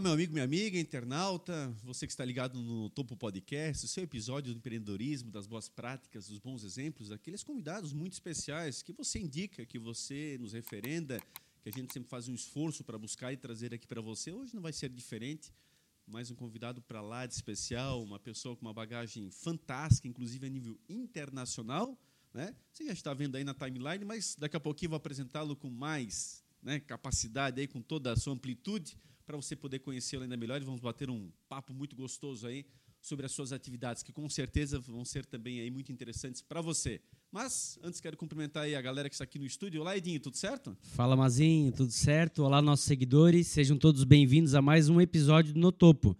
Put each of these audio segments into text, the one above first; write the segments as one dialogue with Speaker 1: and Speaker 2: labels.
Speaker 1: Olá, meu amigo, minha amiga, internauta, você que está ligado no Topo Podcast, o seu episódio do empreendedorismo, das boas práticas, dos bons exemplos, aqueles convidados muito especiais que você indica, que você nos referenda, que a gente sempre faz um esforço para buscar e trazer aqui para você. Hoje não vai ser diferente, mais um convidado para lá de especial, uma pessoa com uma bagagem fantástica, inclusive a nível internacional. Né? Você já está vendo aí na timeline, mas daqui a pouquinho vou apresentá-lo com mais né, capacidade, aí, com toda a sua amplitude para você poder conhecê-lo ainda melhor e vamos bater um papo muito gostoso aí sobre as suas atividades, que com certeza vão ser também aí muito interessantes para você. Mas antes quero cumprimentar aí a galera que está aqui no estúdio. Olá, Edinho, tudo certo?
Speaker 2: Fala, Mazinho, tudo certo? Olá, nossos seguidores, sejam todos bem-vindos a mais um episódio do No Topo.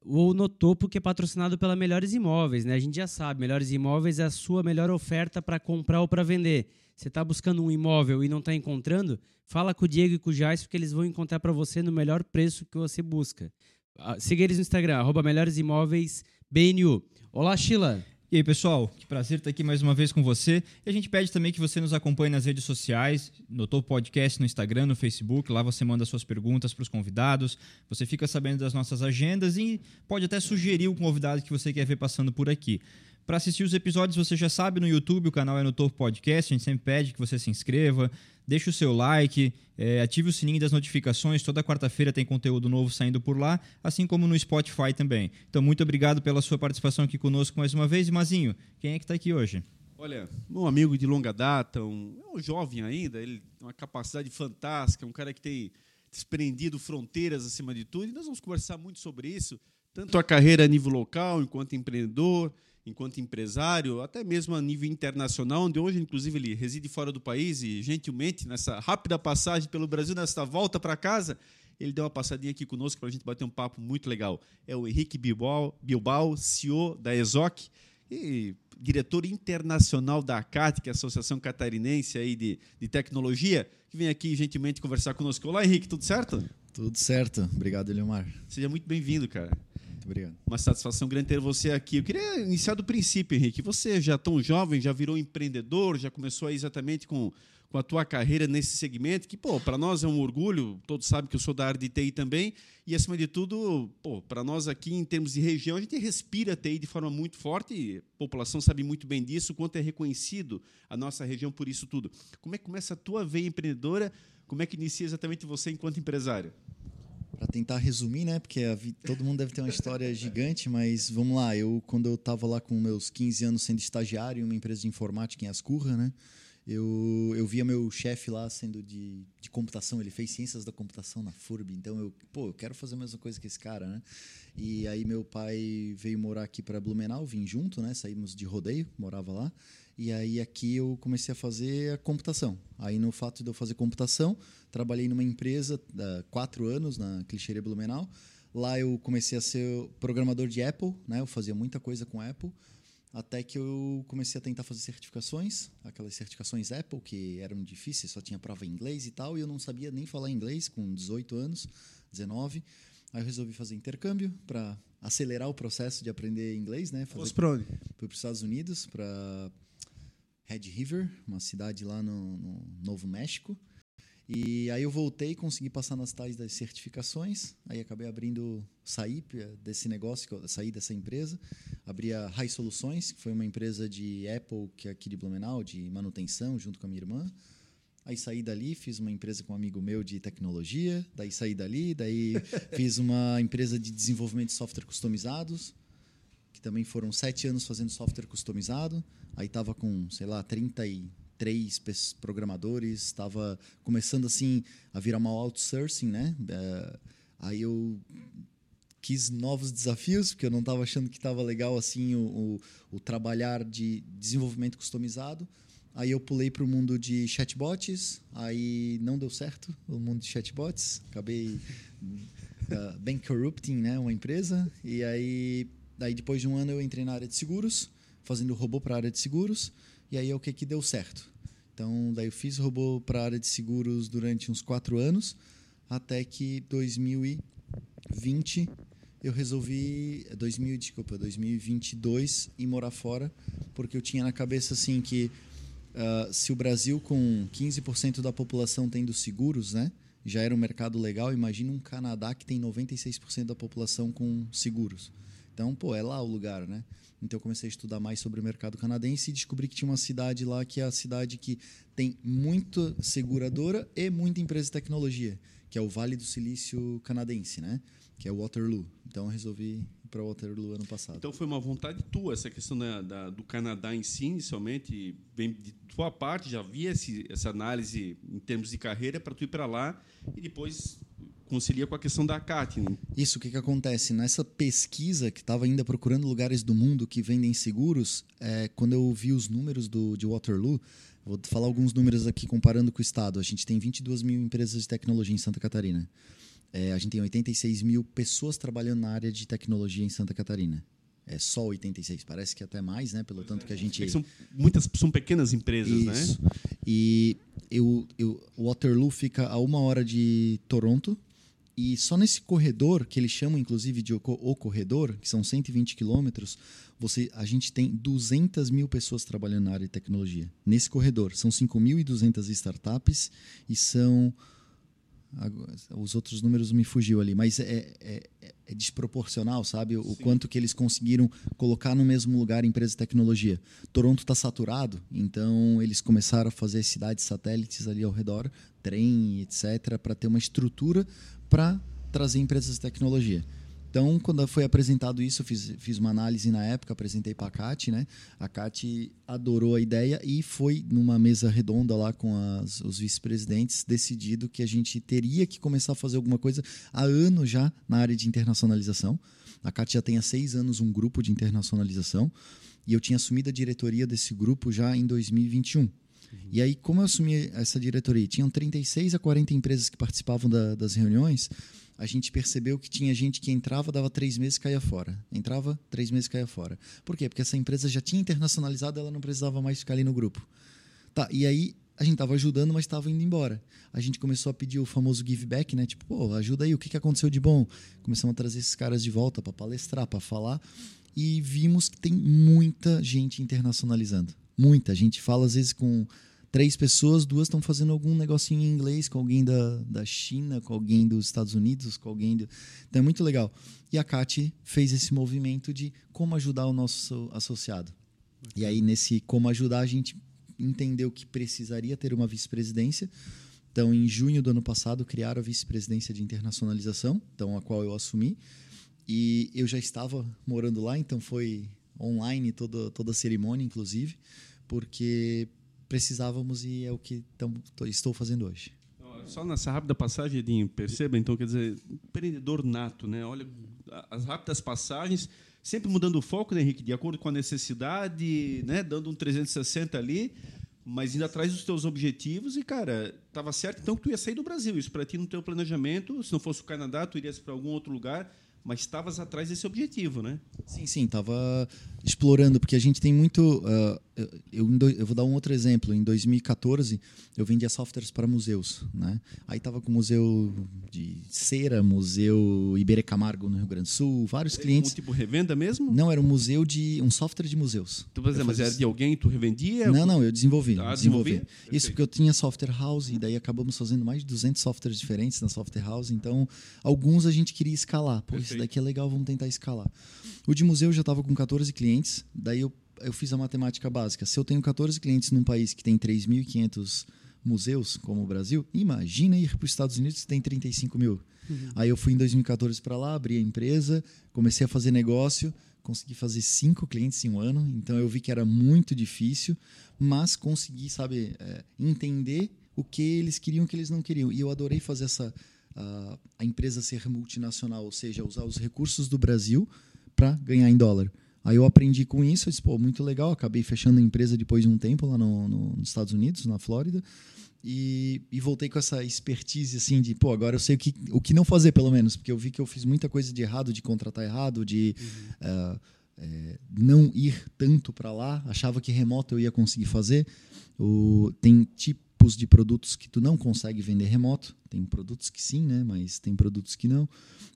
Speaker 2: O No Topo que é patrocinado pela Melhores Imóveis, né? A gente já sabe, Melhores Imóveis é a sua melhor oferta para comprar ou para vender. Você está buscando um imóvel e não está encontrando? Fala com o Diego e com o Jais, porque eles vão encontrar para você no melhor preço que você busca. Ah, siga eles no Instagram, arroba BNU. Olá, Sheila.
Speaker 3: E aí, pessoal, que prazer estar aqui mais uma vez com você. E a gente pede também que você nos acompanhe nas redes sociais, no Topo Podcast, no Instagram, no Facebook. Lá você manda suas perguntas para os convidados, você fica sabendo das nossas agendas e pode até sugerir o convidado que você quer ver passando por aqui. Para assistir os episódios, você já sabe, no YouTube, o canal é no Topo Podcast. A gente sempre pede que você se inscreva, deixe o seu like, é, ative o sininho das notificações. Toda quarta-feira tem conteúdo novo saindo por lá, assim como no Spotify também. Então, muito obrigado pela sua participação aqui conosco mais uma vez. E Mazinho, quem é que está aqui hoje?
Speaker 1: Olha, um amigo de longa data, um, é um jovem ainda, ele tem uma capacidade fantástica, um cara que tem desprendido fronteiras acima de tudo, e nós vamos conversar muito sobre isso, tanto a carreira a nível local, enquanto empreendedor, enquanto empresário, até mesmo a nível internacional, onde hoje, inclusive, ele reside fora do país e, gentilmente, nessa rápida passagem pelo Brasil, nessa volta para casa, ele deu uma passadinha aqui conosco para a gente bater um papo muito legal. É o Henrique Bilbao, Bilbao CEO da ESOC e diretor internacional da ACAT, que é a Associação Catarinense aí de, de Tecnologia, que vem aqui gentilmente conversar conosco. Olá, Henrique, tudo certo?
Speaker 4: Tudo certo. Obrigado, Eliomar.
Speaker 1: Seja muito bem-vindo, cara.
Speaker 4: Muito obrigado.
Speaker 1: Uma satisfação grande ter você aqui. Eu queria iniciar do princípio, Henrique. Você já tão jovem, já virou empreendedor, já começou exatamente com, com a tua carreira nesse segmento, que, pô, para nós é um orgulho. Todos sabem que eu sou da área de TI também. E, acima de tudo, pô, para nós aqui, em termos de região, a gente respira TI de forma muito forte. A população sabe muito bem disso, quanto é reconhecido a nossa região por isso tudo. Como é que começa a tua veia empreendedora? Como é que inicia exatamente você enquanto empresário?
Speaker 4: Para tentar resumir, né? Porque todo mundo deve ter uma história gigante, mas vamos lá. Eu, quando eu estava lá com meus 15 anos sendo estagiário em uma empresa de informática em Ascurra, né? Eu, eu via meu chefe lá sendo de, de computação, ele fez ciências da computação na FURB, então eu, pô, eu quero fazer a mesma coisa que esse cara, né? E aí meu pai veio morar aqui para Blumenau, vim junto, né? Saímos de rodeio, morava lá. E aí aqui eu comecei a fazer a computação. Aí no fato de eu fazer computação, trabalhei numa empresa há quatro anos na Clichêria Blumenau. Lá eu comecei a ser programador de Apple, né? Eu fazia muita coisa com Apple. Até que eu comecei a tentar fazer certificações, aquelas certificações Apple que eram difíceis, só tinha prova em inglês e tal, e eu não sabia nem falar inglês com 18 anos, 19. Aí eu resolvi fazer intercâmbio para acelerar o processo de aprender inglês, né?
Speaker 1: Fazer... para onde?
Speaker 4: Fui para os Estados Unidos, para Red River, uma cidade lá no, no, Novo México. E aí eu voltei, consegui passar nas tais das certificações, aí acabei abrindo, saí desse negócio, saí dessa empresa, abri a High Soluções, que foi uma empresa de Apple que é aqui de Blumenau, de manutenção, junto com a minha irmã. Aí saí dali, fiz uma empresa com um amigo meu de tecnologia, daí saí dali, daí fiz uma empresa de desenvolvimento de software customizados, que também foram sete anos fazendo software customizado. Aí estava com, sei lá, 33 programadores, estava começando assim a virar uma outsourcing, né? Uh, aí eu quis novos desafios, porque eu não estava achando que estava legal assim o, o, o, trabalhar de desenvolvimento customizado. Aí eu pulei para o mundo de chatbots, aí não deu certo o mundo de chatbots, acabei uh, bem corrupting né, uma empresa. E aí, daí depois de um ano eu entrei na área de seguros, fazendo robô para a área de seguros, e aí é o que, que deu certo. Então, daí eu fiz robô para a área de seguros durante uns quatro anos, até que 2020 eu resolvi 2000, desculpa, 2022 ir morar fora, porque eu tinha na cabeça assim que uh, se o Brasil com 15% da população tendo seguros, né, já era um mercado legal. Imagina um Canadá que tem 96% da população com seguros. Então, pô, é lá o lugar, né? Então eu comecei a estudar mais sobre o mercado canadense e descobri que tinha uma cidade lá que é a cidade que tem muita seguradora e muita empresa de tecnologia, que é o Vale do Silício canadense, né? Que é Waterloo. Então eu resolvi ir para Waterloo ano passado.
Speaker 1: Então foi uma vontade tua essa questão da, da, do Canadá em si, inicialmente, bem de tua parte, já havia essa análise em termos de carreira para tu ir para lá e depois concilia com a questão da CAT. Né?
Speaker 4: Isso, o que, que acontece? Nessa pesquisa que estava ainda procurando lugares do mundo que vendem seguros, é, quando eu vi os números do, de Waterloo, vou falar alguns números aqui comparando com o Estado. A gente tem 22 mil empresas de tecnologia em Santa Catarina. É, a gente tem 86 mil pessoas trabalhando na área de tecnologia em Santa Catarina. É só 86, parece que até mais, né? Pelo tanto que a gente.
Speaker 1: É que são, muitas são pequenas empresas,
Speaker 4: Isso.
Speaker 1: né?
Speaker 4: E eu, eu, Waterloo fica a uma hora de Toronto, e só nesse corredor, que eles chamam inclusive de o corredor, que são 120 quilômetros, você, a gente tem 200 mil pessoas trabalhando na área de tecnologia. Nesse corredor, são 5.200 startups e são. Os outros números me fugiu ali, mas é, é, é desproporcional, sabe? O Sim. quanto que eles conseguiram colocar no mesmo lugar empresas de tecnologia. Toronto está saturado, então eles começaram a fazer cidades satélites ali ao redor, trem, etc., para ter uma estrutura para trazer empresas de tecnologia. Então, quando foi apresentado isso, eu fiz, fiz uma análise na época, apresentei para a Cati, né? A Cati adorou a ideia e foi numa mesa redonda lá com as, os vice-presidentes decidido que a gente teria que começar a fazer alguma coisa há anos já na área de internacionalização. A Cati já tem há seis anos um grupo de internacionalização e eu tinha assumido a diretoria desse grupo já em 2021. Uhum. E aí, como eu assumi essa diretoria? Tinham 36 a 40 empresas que participavam da, das reuniões a gente percebeu que tinha gente que entrava, dava três meses e caía fora. Entrava, três meses e caía fora. Por quê? Porque essa empresa já tinha internacionalizado, ela não precisava mais ficar ali no grupo. Tá, e aí a gente estava ajudando, mas estava indo embora. A gente começou a pedir o famoso give back, né? Tipo, pô, ajuda aí, o que, que aconteceu de bom? Começamos a trazer esses caras de volta para palestrar, para falar. E vimos que tem muita gente internacionalizando. Muita. A gente fala, às vezes, com três pessoas, duas estão fazendo algum negocinho em inglês com alguém da, da China, com alguém dos Estados Unidos, com alguém. Do... Então é muito legal. E a Kati fez esse movimento de como ajudar o nosso associado. E aí, nesse como ajudar, a gente entendeu que precisaria ter uma vice-presidência. Então, em junho do ano passado, criaram a vice-presidência de internacionalização, então a qual eu assumi. E eu já estava morando lá, então foi online toda, toda a cerimônia, inclusive, porque precisávamos e é o que tamo, estou fazendo hoje.
Speaker 1: Só nessa rápida passagem, Edinho, perceba, então, quer dizer, empreendedor nato, né? Olha, as rápidas passagens, sempre mudando o foco, né, Henrique? De acordo com a necessidade, né? Dando um 360 ali, mas indo atrás dos teus objetivos e, cara, estava certo então que tu ia sair do Brasil. Isso para ti no teu planejamento, se não fosse o Canadá, tu irias para algum outro lugar, mas estavas atrás desse objetivo, né?
Speaker 4: Sim, sim, estava explorando, porque a gente tem muito. Uh, eu, eu, vou dar um outro exemplo. Em 2014, eu vendia softwares para museus. Né? Aí estava com o Museu de Cera, Museu Iberê Camargo, no Rio Grande do Sul, vários clientes. Um
Speaker 1: tipo revenda mesmo?
Speaker 4: Não, era um museu de. um software de museus.
Speaker 1: Tu, mas, mas era de alguém tu revendia?
Speaker 4: Não, não, eu desenvolvi. Ah, desenvolvi. Isso porque eu tinha software house, e daí acabamos fazendo mais de 200 softwares diferentes na software house. Então, alguns a gente queria escalar. Pô, isso daqui é legal, vamos tentar escalar. O de museu já estava com 14 clientes, daí eu, eu fiz a matemática básica. Se eu tenho 14 clientes num país que tem 3.500 museus, como o Brasil, imagina ir para os Estados Unidos que tem 35 mil. Uhum. Aí eu fui em 2014 para lá, abri a empresa, comecei a fazer negócio, consegui fazer cinco clientes em um ano, então eu vi que era muito difícil, mas consegui, sabe, é, entender o que eles queriam e o que eles não queriam. E eu adorei fazer essa a, a empresa ser multinacional, ou seja, usar os recursos do Brasil para ganhar em dólar. Aí eu aprendi com isso, eu disse, pô, muito legal. Acabei fechando a empresa depois de um tempo lá no, no, nos Estados Unidos, na Flórida. E, e, voltei com essa expertise assim de, pô, agora eu sei o que, o que não fazer, pelo menos, porque eu vi que eu fiz muita coisa de errado, de contratar errado, de uhum. uh, é, não ir tanto para lá. Achava que remoto eu ia conseguir fazer. O, tem tipo tipos de produtos que tu não consegue vender remoto. Tem produtos que sim, né? Mas tem produtos que não.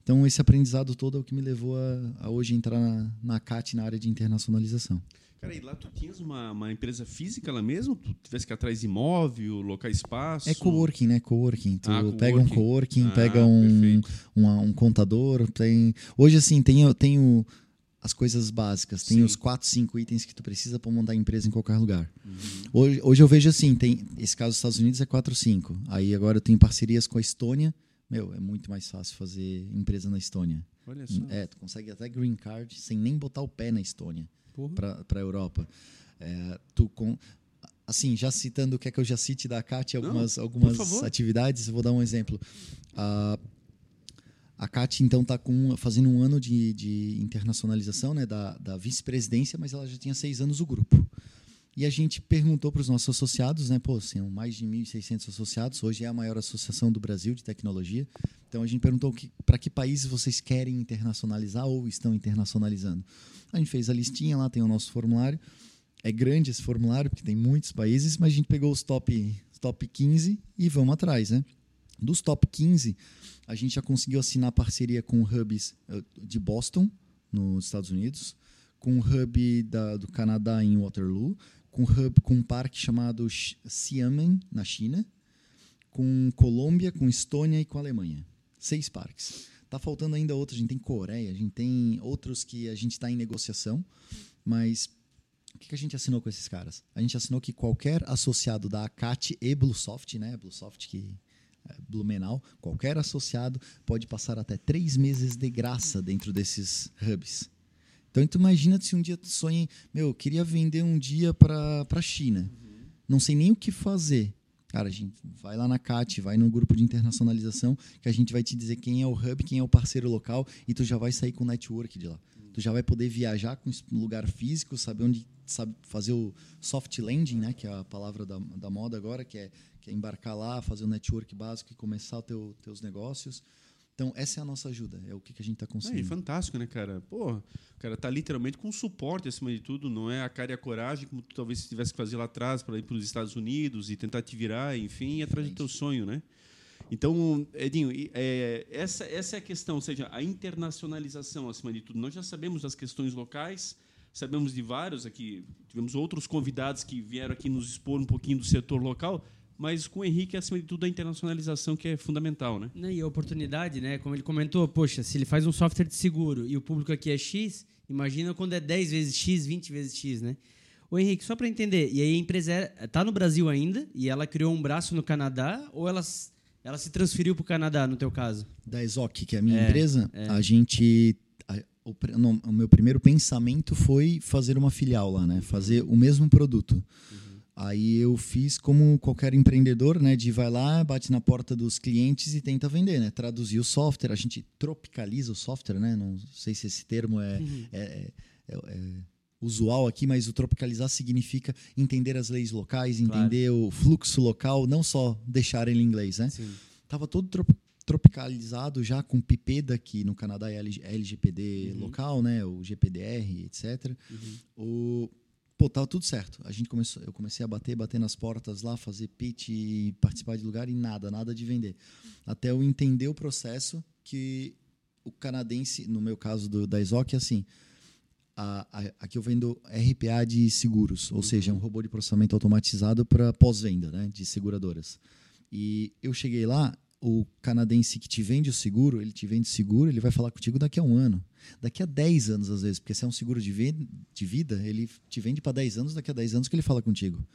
Speaker 4: Então, esse aprendizado todo é o que me levou a, a hoje entrar na, na CAT na área de internacionalização.
Speaker 1: Cara, e lá tu tinhas uma, uma empresa física lá mesmo? Tu tivesse que ir atrás de imóvel, locar espaço?
Speaker 4: É coworking, né? Coworking. Tu
Speaker 1: Ah,
Speaker 4: pega um
Speaker 1: coworking. Ah,
Speaker 4: pega um, um, um contador. Tem... Hoje, assim, tem, tem o- as coisas básicas. Tem
Speaker 1: Sim.
Speaker 4: os quatro, cinco itens que tu precisa para montar a empresa em qualquer lugar.
Speaker 1: Uhum.
Speaker 4: Hoje, hoje eu vejo assim, tem esse caso dos Estados Unidos é 4 5. Aí agora eu tenho parcerias com a Estônia. Meu, é muito mais fácil fazer empresa na Estônia.
Speaker 1: Olha só.
Speaker 4: É, tu consegue até green card sem nem botar o pé na Estônia para a Europa. É, tu com, assim, já citando o que é que eu já cite da CAT, algumas, algumas
Speaker 1: favor.
Speaker 4: atividades, vou dar um exemplo. A a CAT, então, está fazendo um ano de, de internacionalização né, da, da vice-presidência, mas ela já tinha seis anos o grupo. E a gente perguntou para os nossos associados, né? Pô, são mais de 1.600 associados, hoje é a maior associação do Brasil de tecnologia. Então a gente perguntou para que países vocês querem internacionalizar ou estão internacionalizando. A gente fez a listinha lá, tem o nosso formulário. É grande esse formulário, porque tem muitos países, mas a gente pegou os top, top 15 e vamos atrás, né? Dos top 15, a gente já conseguiu assinar parceria com hubs eh, de Boston, nos Estados Unidos, com o hub da- do Canadá em Waterloo, com hub com um parque chamado Xiamen, na China, com Colômbia, com Estônia e com Alemanha. Seis parques. Tá faltando ainda outros, a gente tem Coreia, a gente tem outros que a gente está em negociação, mas o que, que a gente assinou com esses caras? A gente assinou que qualquer associado da ACAT e Bluesoft, né? Bluesoft que Blumenau, qualquer associado pode passar até três meses de graça dentro desses hubs. Então, tu imagina se um dia tu sonha, meu, eu queria vender um dia para a China. Não sei nem o que fazer. Cara, a gente vai lá na CAT, vai no grupo de internacionalização, que a gente vai te dizer quem é o hub, quem é o parceiro local, e tu já vai sair com o network de lá. Tu já vai poder viajar com lugar físico, saber onde sabe fazer o soft landing, né, que é a palavra da, da moda agora, que é, que é embarcar lá, fazer o network básico e começar os teu, teus negócios. Então, essa é a nossa ajuda, é o que, que a gente está conseguindo.
Speaker 1: fantástico, né, cara? Pô, o cara tá literalmente com suporte acima de tudo, não é a cara e a coragem, como tu talvez tivesse que fazer lá atrás para ir para os Estados Unidos e tentar te virar, enfim, ir atrás do teu sonho, né? Então, Edinho, e, é, essa, essa é a questão, ou seja, a internacionalização acima de tudo. Nós já sabemos das questões locais, sabemos de vários aqui, tivemos outros convidados que vieram aqui nos expor um pouquinho do setor local, mas com o Henrique, acima de tudo, a internacionalização que é fundamental, né?
Speaker 2: E a oportunidade, né? Como ele comentou, poxa, se ele faz um software de seguro e o público aqui é X, imagina quando é 10 vezes X, 20 vezes X, né? Ô Henrique, só para entender, e aí a empresa está no Brasil ainda e ela criou um braço no Canadá ou ela, ela se transferiu para o Canadá, no teu caso?
Speaker 4: da Exoc, que é a minha
Speaker 2: É,
Speaker 4: empresa, a gente. o, não, o meu primeiro pensamento foi fazer uma filial lá, né? Fazer o mesmo produto. Aí eu fiz como qualquer empreendedor, né? De vai lá, bate na porta dos clientes e tenta vender, né? Traduzir o software, a gente tropicaliza o software, né? Não sei se esse termo é, é- é- é- é usual aqui, mas o tropicalizar significa entender as leis locais,
Speaker 2: Claro.
Speaker 4: entender o fluxo local, não só deixar ele em inglês, né?
Speaker 2: Sim.
Speaker 4: Tava todo trop- tropicalizado já com PIPEDA, que no Canadá é LG LGPD local, né? O GPDR, etc. O, pô, tava tudo certo. A gente começou, eu comecei a bater, bater nas portas lá, fazer pitch participar de lugar e nada, nada de vender. Até eu entender o processo que o canadense, no meu caso do, da Exoc, é assim, a, a- aqui eu vendo RPA de seguros, ou seja, um robô de processamento automatizado para pós-venda, né, de seguradoras. E eu cheguei lá, o canadense que te vende o seguro, ele te vende seguro, ele vai falar contigo daqui a um ano. Daqui a 10 anos, às vezes, porque se é um seguro de, de vida, ele te vende para 10 anos, daqui a 10 anos que ele fala contigo.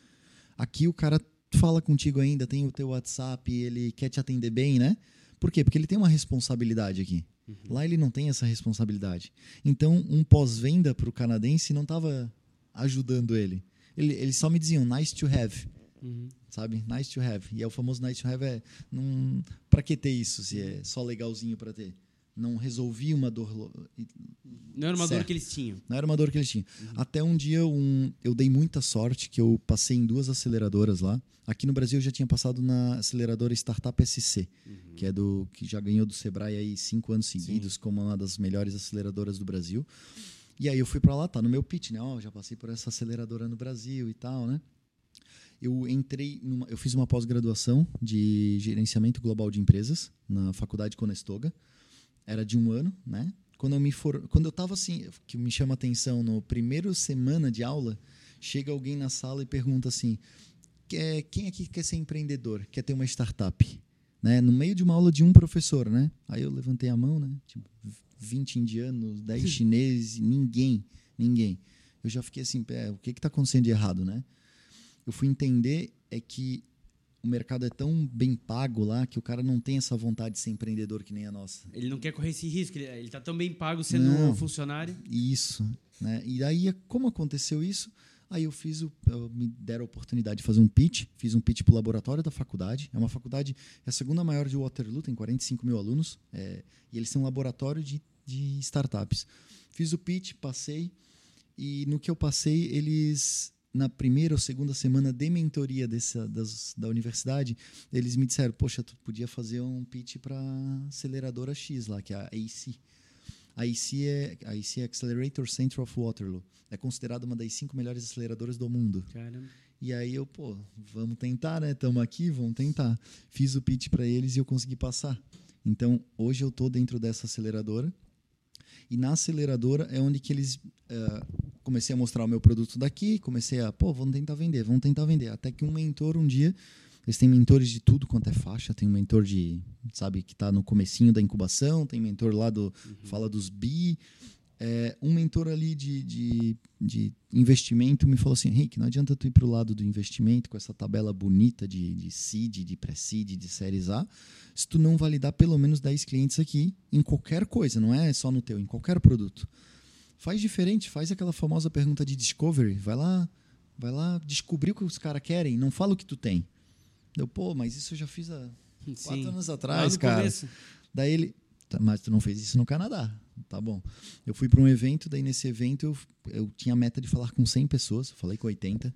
Speaker 4: Aqui o cara fala contigo ainda, tem o teu WhatsApp, ele quer te atender bem, né? Por quê? Porque ele tem uma responsabilidade aqui. Lá ele não tem essa responsabilidade. Então, um pós-venda para o canadense não estava ajudando ele. ele. Eles só me diziam, nice to have
Speaker 2: Uhum.
Speaker 4: sabe? Nice to have. E é o famoso nice to have é não para que ter isso se é só legalzinho para ter. Não resolvi uma dor,
Speaker 2: Não era uma dor
Speaker 4: Certo.
Speaker 2: que eles tinham.
Speaker 4: não era uma dor que eles tinham. Até um dia um, eu dei muita sorte que eu passei em duas aceleradoras lá. Aqui no Brasil eu já tinha passado na aceleradora Startup SC, que é do que já ganhou do Sebrae aí cinco anos seguidos como uma das melhores aceleradoras do Brasil. E aí eu fui para lá, tá no meu pitch, né? Ó, já passei por essa aceleradora no Brasil e tal, né? Eu entrei numa, eu fiz uma pós-graduação de gerenciamento global de empresas na faculdade Conestoga. Era de um ano, né? Quando eu me for, quando eu estava assim, que me chama a atenção no primeiro semana de aula, chega alguém na sala e pergunta assim: quem aqui quer ser empreendedor? Quer ter uma startup? Né? No meio de uma aula de um professor, né? Aí eu levantei a mão, né? Tipo, 20 indianos, 10 chineses, ninguém, ninguém. Eu já fiquei assim, o que está acontecendo de errado, né? Eu fui entender é que o mercado é tão bem pago lá que o cara não tem essa vontade de ser empreendedor que nem a nossa.
Speaker 2: Ele não quer correr esse risco, ele está tão bem pago sendo
Speaker 4: Não.
Speaker 2: funcionário.
Speaker 4: Isso, né? E aí, como aconteceu isso? Aí eu fiz o, eu- me deram a oportunidade de fazer um pitch, fiz um pitch para o laboratório da faculdade. É uma faculdade, é a segunda maior de Waterloo, tem 45 mil alunos, é, e eles têm um laboratório de, de startups. Fiz o pitch, passei, e no que eu passei, eles, na primeira ou segunda semana de mentoria dessa, das, da universidade, eles me disseram, poxa, tu podia fazer um pitch para aceleradora X lá, que é a AC. A IC é, a IC é Accelerator Center of Waterloo. É considerada uma das cinco melhores aceleradoras do mundo.
Speaker 2: Caramba.
Speaker 4: E aí eu, pô, vamos tentar, né? Estamos aqui, vamos tentar. Fiz o pitch para eles e eu consegui passar. Então, hoje eu estou dentro dessa aceleradora. E na aceleradora é onde que eles eh, comecei a mostrar o meu produto daqui, comecei a, pô, vamos tentar vender, vamos tentar vender. Até que um mentor um dia, eles têm mentores de tudo quanto é faixa, tem um mentor de, sabe, que está no comecinho da incubação, tem mentor lá do fala dos bi, é, um mentor ali de, de, de investimento me falou assim, Henrique, não adianta tu ir para o lado do investimento com essa tabela bonita de, de seed, de pré-seed, de séries A, se tu não validar pelo menos 10 clientes aqui em qualquer coisa, não é só no teu, em qualquer produto. Faz diferente, faz aquela famosa pergunta de discovery, vai lá, vai lá descobrir o que os caras querem, não fala o que tu tem. Deu, pô, mas isso eu já fiz há quatro
Speaker 2: Sim.
Speaker 4: anos
Speaker 2: Lá
Speaker 4: atrás, cara.
Speaker 2: começo.
Speaker 4: Daí ele, "Tá, mas tu não fez isso no Canadá. Tá bom. Eu fui para um evento, daí nesse evento eu, eu tinha a meta de falar com 100 pessoas, eu falei com 80.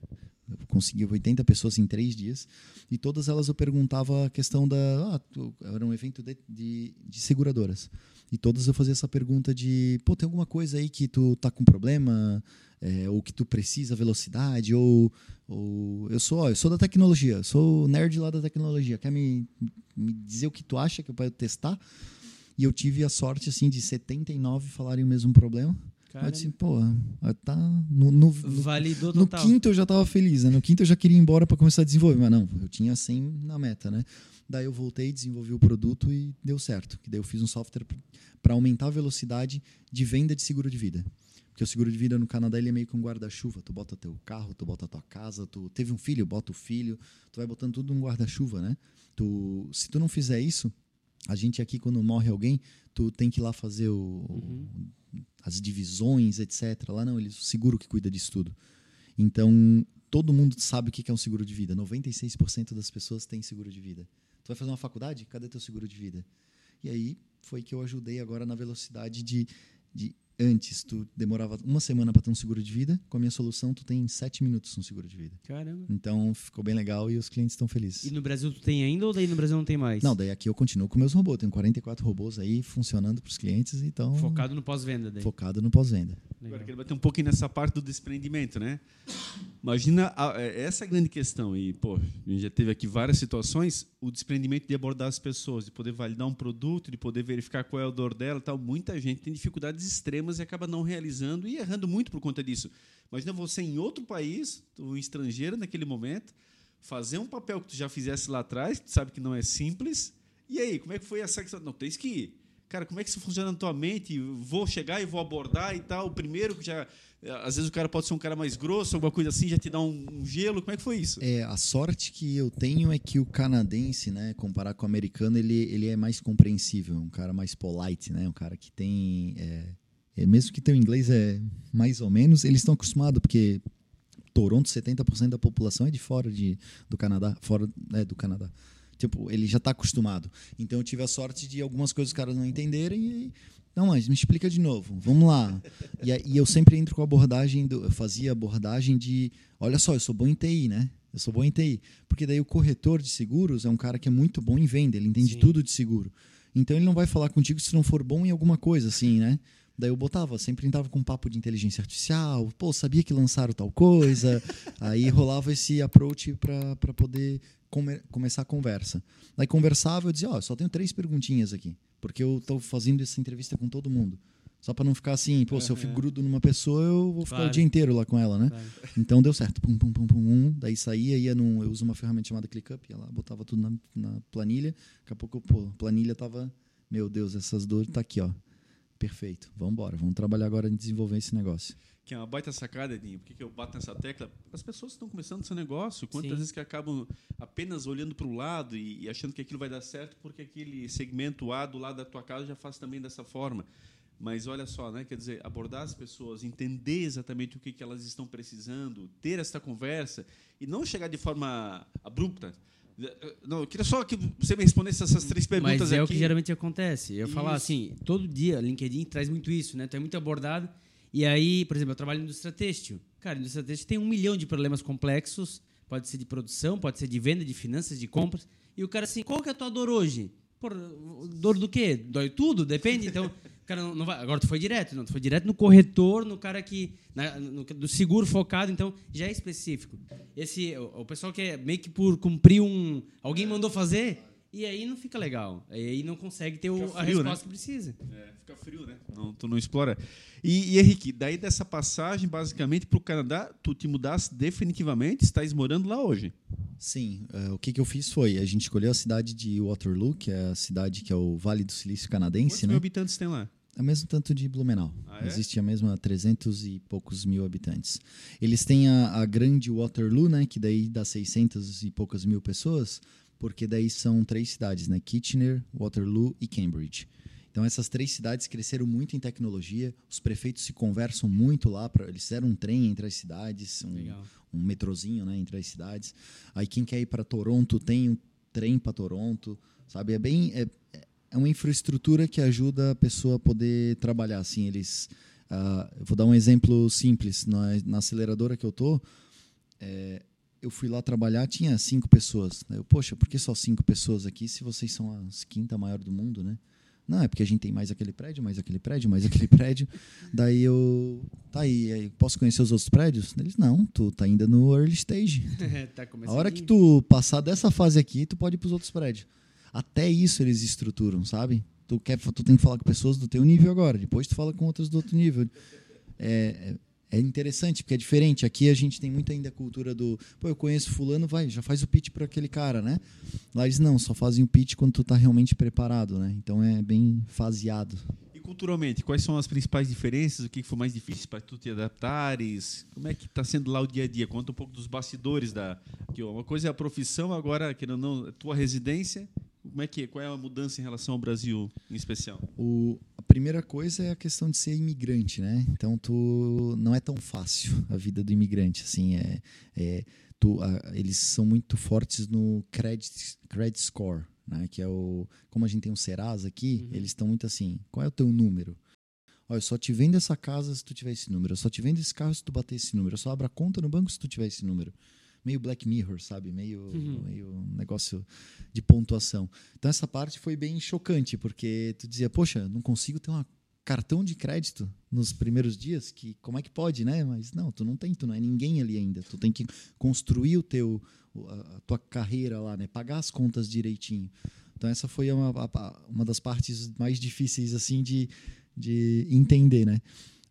Speaker 4: Eu consegui 80 pessoas em três dias. E todas elas eu perguntava a questão da. Ah, tu- era um evento de, de, de seguradoras. E todas eu fazia essa pergunta de: pô, tem alguma coisa aí que tu tá com problema? É, ou que tu precisa velocidade? Ou, ou eu sou ó, eu sou da tecnologia, sou nerd lá da tecnologia. Quer me, me dizer o que tu acha que eu posso testar? E eu tive a sorte assim de 79 falarem o mesmo problema. Eu disse, pô, tá no, no, no,
Speaker 2: Validou
Speaker 4: no
Speaker 2: total.
Speaker 4: quinto eu já estava feliz, né? No quinto eu já queria ir embora para começar a desenvolver, mas não, eu tinha 100 na meta, né? Daí eu voltei, desenvolvi o produto e deu certo. Que daí eu fiz um software para aumentar a velocidade de venda de seguro de vida. Porque o seguro de vida no Canadá ele é meio que um guarda-chuva. Tu bota teu carro, tu bota tua casa, tu teve um filho, bota o filho, tu vai botando tudo num guarda-chuva, né? Tu, se tu não fizer isso, a gente aqui quando morre alguém, tu tem que ir lá fazer o, as divisões, etc. Lá não, eles o seguro que cuida disso tudo. Então, todo mundo sabe o que é um seguro de vida. 96% das pessoas têm seguro de vida. Tu vai fazer uma faculdade? Cadê teu seguro de vida? E aí foi que eu ajudei agora na velocidade de, de antes tu demorava uma semana para ter um seguro de vida, com a minha solução tu tem em sete minutos um seguro de vida.
Speaker 2: Caramba.
Speaker 4: Então ficou bem legal e os clientes estão felizes.
Speaker 2: E no Brasil tu tem ainda ou daí no Brasil não tem mais?
Speaker 4: Não, daí aqui eu continuo com meus robôs. Tenho 44 robôs aí funcionando para os clientes, então
Speaker 2: Focado no pós-venda daí.
Speaker 4: focado no pós-venda.
Speaker 1: Agora, quero bater um pouquinho nessa parte do desprendimento, né? Imagina a- é, essa é a grande questão. E, pô, a gente já teve aqui várias situações, o desprendimento de abordar as pessoas, de poder validar um produto, de poder verificar qual é o dor dela e tal. Muita gente tem dificuldades extremas e acaba não realizando e errando muito por conta disso. Imagina você em outro país, um estrangeiro naquele momento, fazer um papel que tu já fizesse lá atrás, tu sabe que não é simples. E aí, como é que foi essa questão? Não, tens que ir. Cara, como é que isso funciona na tua mente? Vou chegar e vou abordar e tal. Primeiro que já. Às vezes o cara pode ser um cara mais grosso, alguma coisa assim, já te dá um, um gelo. Como é que foi isso?
Speaker 4: É, a sorte que eu tenho é que o canadense, né, comparar com o americano, ele, ele é mais compreensível, um cara mais polite, né, um cara que tem, é, é, mesmo que teu inglês é mais ou menos, eles estão acostumados porque Toronto 70% da população é de fora de, do Canadá, fora é, do Canadá. Tipo, ele já está acostumado. Então eu tive a sorte de algumas coisas os caras não entenderem e não, mas me explica de novo. Vamos lá. E, e eu sempre entro com a abordagem do, eu fazia abordagem de, olha só, eu sou bom em TI, né? Eu sou bom em TI, porque daí o corretor de seguros é um cara que é muito bom em venda, ele entende
Speaker 2: Sim.
Speaker 4: tudo de seguro. Então ele não vai falar contigo se não for bom em alguma coisa, assim, né? Daí eu botava, sempre entrava com um papo de inteligência artificial, pô, sabia que lançaram tal coisa. Aí rolava esse approach para poder come, começar a conversa. Daí conversava, eu dizia, ó, oh, só tenho três perguntinhas aqui, porque eu estou fazendo essa entrevista com todo mundo. Só para não ficar assim, pô, uhum. se eu fico grudo numa pessoa, eu vou ficar claro. o dia inteiro lá com ela, né? Claro. Então deu certo. Pum, pum, pum, pum, um. Daí saía, ia num. Eu uso uma ferramenta chamada ClickUp, ia lá, botava tudo na, na planilha. Daqui a pouco, pô, a planilha tava. Meu Deus, essas dores tá aqui, ó. Perfeito. Vamos embora. Vamos trabalhar agora em desenvolver esse negócio.
Speaker 1: Que é uma baita sacada, Edinho. Por que, que eu bato nessa tecla? As pessoas estão começando seu negócio. Quantas Sim. vezes que acabam apenas olhando para o lado e, e achando que aquilo vai dar certo porque aquele segmento A do lado da tua casa já faz também dessa forma. Mas olha só, né? quer dizer, abordar as pessoas, entender exatamente o que, que elas estão precisando, ter essa conversa e não chegar de forma abrupta. Não, eu queria só que você me respondesse essas três perguntas
Speaker 2: Mas é
Speaker 1: aqui.
Speaker 2: o que geralmente acontece. Eu isso. falar assim, todo dia, LinkedIn traz muito isso, né? Tu é muito abordado. E aí, por exemplo, eu trabalho em indústria têxtil. Cara, a indústria têxtil tem um milhão de problemas complexos. Pode ser de produção, pode ser de venda, de finanças, de compras. E o cara assim, qual que é a tua dor hoje? Por, dor do quê? Dói tudo? Depende. Então, cara não, não vai, agora tu foi direto, não, tu foi direto no corretor, no cara que na, no, do seguro focado, então já é específico. Esse o, o pessoal que é meio que por cumprir um, alguém mandou fazer e aí não fica legal. Aí não consegue ter o, frio, a resposta né? que precisa.
Speaker 1: É, fica frio, né? Não, tu não explora. E, e Henrique, daí dessa passagem, basicamente, para o Canadá, tu te mudaste definitivamente, estás morando lá hoje.
Speaker 4: Sim, uh, o que, que eu fiz foi, a gente escolheu a cidade de Waterloo, que é a cidade que é o Vale do Silício canadense. Quantos
Speaker 1: né? mil habitantes tem lá?
Speaker 4: É o mesmo tanto de Blumenau. Ah, é? Existe a mesma 300 e poucos mil habitantes. Eles têm a, a, grande Waterloo, né, que daí dá 600 e poucas mil pessoas, porque daí são três cidades, né, Kitchener, Waterloo e Cambridge. Então essas três cidades cresceram muito em tecnologia. Os prefeitos se conversam muito lá. Pra, eles fizeram um trem entre as cidades, um, um metrozinho né, entre as cidades. Aí quem quer ir para Toronto tem um trem para Toronto, sabe? É bem é, é uma infraestrutura que ajuda a pessoa a poder trabalhar. Assim, eles, uh, vou dar um exemplo simples. Na, na aceleradora que eu tô, é, eu fui lá trabalhar, tinha cinco pessoas. Eu, poxa, por que só cinco pessoas aqui se vocês são a quinta maior do mundo, né? Não, é porque a gente tem mais aquele prédio, mais aquele prédio, mais aquele prédio. Daí eu. Tá aí, posso conhecer os outros prédios? Eles, não, tu tá ainda no early stage. tá a hora que tu passar dessa fase aqui, tu pode ir pros outros prédios. Até isso eles estruturam, sabe? Tu, quer, tu tem que falar com pessoas do teu nível agora, depois tu fala com outras do outro nível. É, é é interessante, porque é diferente. Aqui a gente tem muito ainda a cultura do, pô, eu conheço fulano, vai, já faz o pitch para aquele cara, né? Lá eles não, só fazem o pitch quando tu tá realmente preparado, né? Então é bem faseado.
Speaker 1: E culturalmente, quais são as principais diferenças? O que foi mais difícil para tu te adaptares? Como é que está sendo lá o dia a dia? Conta um pouco dos bastidores da, uma coisa é a profissão, agora que não, é tua residência como é que qual é a mudança em relação ao Brasil em especial?
Speaker 4: O, a primeira coisa é a questão de ser imigrante, né? Então tu não é tão fácil a vida do imigrante, assim é, é tu, a, eles são muito fortes no credit credit score, né? Que é o como a gente tem um Serasa aqui, uhum. eles estão muito assim. Qual é o teu número? Olha, eu só te vendo essa casa se tu tiver esse número. Eu só te vendo esse carro se tu bater esse número. Eu só abro a conta no banco se tu tiver esse número meio Black Mirror, sabe? Meio, uhum. meio negócio de pontuação. Então essa parte foi bem chocante, porque tu dizia, poxa, não consigo ter um cartão de crédito nos primeiros dias, que como é que pode, né? Mas não, tu não tem, tu não é ninguém ali ainda. Tu tem que construir o teu a tua carreira lá, né? Pagar as contas direitinho. Então essa foi uma, uma das partes mais difíceis assim de, de entender, né?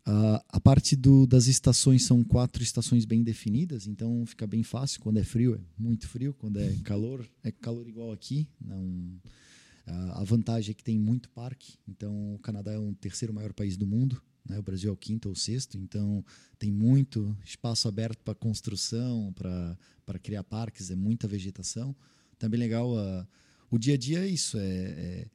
Speaker 4: Uh, a parte do, das estações são quatro estações bem definidas, então fica bem fácil. Quando é frio, é muito frio. Quando é calor, é calor igual aqui. Não, uh, a vantagem é que tem muito parque. Então, o Canadá é o terceiro maior país do mundo. Né? O Brasil é o quinto ou sexto. Então, tem muito espaço aberto para construção, para criar parques. É muita vegetação. Também legal. Uh, o dia a dia é isso. é, é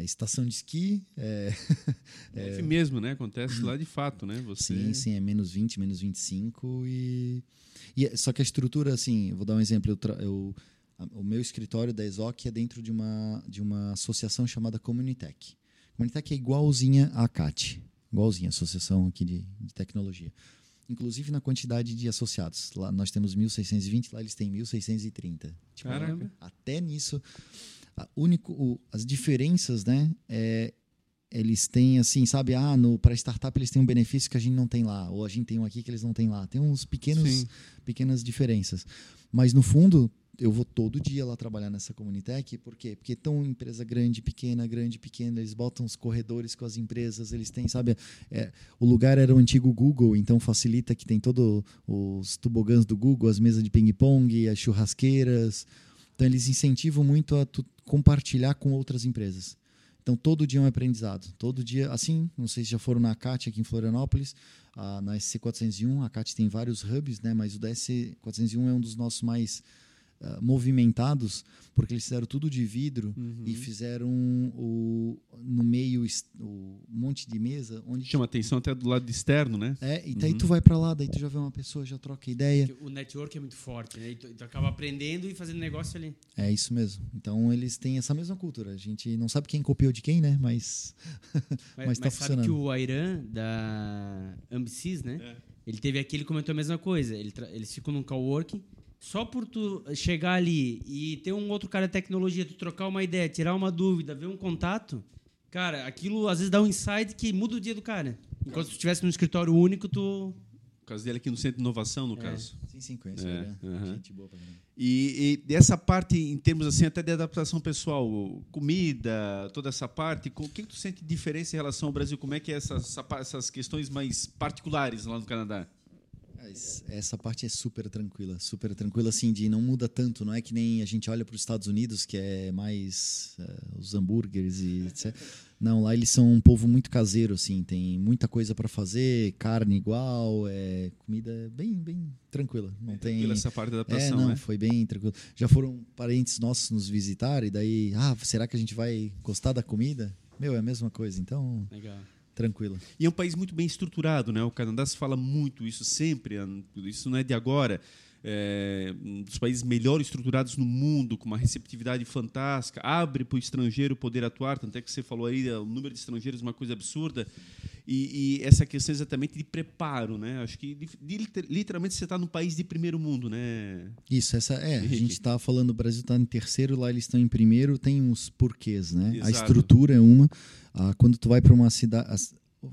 Speaker 4: é estação de esqui. É,
Speaker 1: é, mesmo, né? Acontece lá de fato, né?
Speaker 4: Você... Sim, sim, é menos 20, menos 25. E, e, é, só que a estrutura, assim, vou dar um exemplo. Eu, eu o meu escritório da ESOC é dentro de uma, de uma associação chamada Comunitec. Comunitec é igualzinha à CAT, igualzinha, associação aqui de, de tecnologia. Inclusive na quantidade de associados. Lá nós temos 1.620, lá eles têm 1.630.
Speaker 1: Tipo, Caramba.
Speaker 4: Até nisso único, o, as diferenças, né? É, eles têm assim, sabe, ah, no para startup eles têm um benefício que a gente não tem lá, ou a gente tem um aqui que eles não têm lá. Tem uns pequenos
Speaker 1: Sim.
Speaker 4: pequenas diferenças. Mas no fundo, eu vou todo dia lá trabalhar nessa Comunitec, por quê? Porque tão empresa grande, pequena, grande, pequena, eles botam os corredores com as empresas, eles têm, sabe, é, o lugar era o antigo Google, então facilita que tem todos os tobogãs do Google, as mesas de ping-pong, as churrasqueiras. Então eles incentivam muito a compartilhar com outras empresas. Então todo dia é um aprendizado. Todo dia, assim, não sei se já foram na CAT aqui em Florianópolis, ah, na SC401, a CAT tem vários hubs, né, mas o da SC401 é um dos nossos mais ah, movimentados, porque eles fizeram tudo de vidro
Speaker 1: Uhum.
Speaker 4: e fizeram o, no meio o monte de mesa onde
Speaker 1: Chama atenção até do lado externo, né?
Speaker 4: é, e daí
Speaker 1: Uhum.
Speaker 4: tu vai pra lá, daí tu já vê uma pessoa, já troca ideia.
Speaker 2: Porque O network é muito forte, né? E tu, tu acaba aprendendo e fazendo negócio ali.
Speaker 4: É isso mesmo. Então eles têm essa mesma cultura. A gente não sabe quem copiou de quem, né? Mas
Speaker 2: Mas,
Speaker 4: Mas tá
Speaker 2: mas sabe que
Speaker 4: funcionando.
Speaker 2: o Airan, da Ambicis, né?
Speaker 1: É.
Speaker 2: Ele teve aqui, ele comentou a mesma coisa. Ele eles ficam num coworking. Só por tu chegar ali e ter um outro cara de tecnologia, tu trocar uma ideia, tirar uma dúvida, ver um contato, cara, aquilo às vezes dá um insight que muda o dia do cara. Enquanto tu estivesse num escritório único, tu.
Speaker 1: O caso dele aqui no Centro de Inovação, no
Speaker 2: É.
Speaker 1: caso.
Speaker 4: sim, sim, conheço.
Speaker 1: É,
Speaker 4: né?
Speaker 1: aham.
Speaker 4: Gente boa pra caramba.
Speaker 1: E, e dessa parte, em termos assim, até de adaptação pessoal, comida, toda essa parte, o que, que tu sente de diferença em relação ao Brasil? Como é que é essas, essa essas questões mais particulares lá no Canadá?
Speaker 4: Essa parte é super tranquila, super tranquila, assim, de não muda tanto. Não é que nem a gente olha para os Estados Unidos, que é mais eh, os hambúrgueres e etc. Não, lá eles são um povo muito caseiro, assim, tem muita coisa para fazer, carne igual, é, comida bem, bem tranquila. Não tem.
Speaker 1: Pela essa parte da
Speaker 4: É,
Speaker 1: adaptação,
Speaker 4: não,
Speaker 1: né?
Speaker 4: foi bem tranquilo. Já foram parentes nossos nos visitar e daí, ah, será que a gente vai gostar da comida? Meu, é a mesma coisa, então,
Speaker 2: Legal.
Speaker 4: Tranquilo.
Speaker 1: E é um país muito bem estruturado, né? O Canadá se fala muito isso sempre, isso não é de agora. É um dos países melhor estruturados no mundo, com uma receptividade fantástica, abre para o estrangeiro poder atuar, tanto é que você falou aí, o número de estrangeiros é uma coisa absurda. E, e essa questão exatamente de preparo, né? Acho que de- de- literalmente você está num país de primeiro mundo, né?
Speaker 4: Isso, essa é. A gente está falando, o Brasil está em terceiro, lá eles estão em primeiro, tem uns porquês, né? A
Speaker 1: Exato.
Speaker 4: estrutura é uma. Ah, quando tu vai para uma cidade.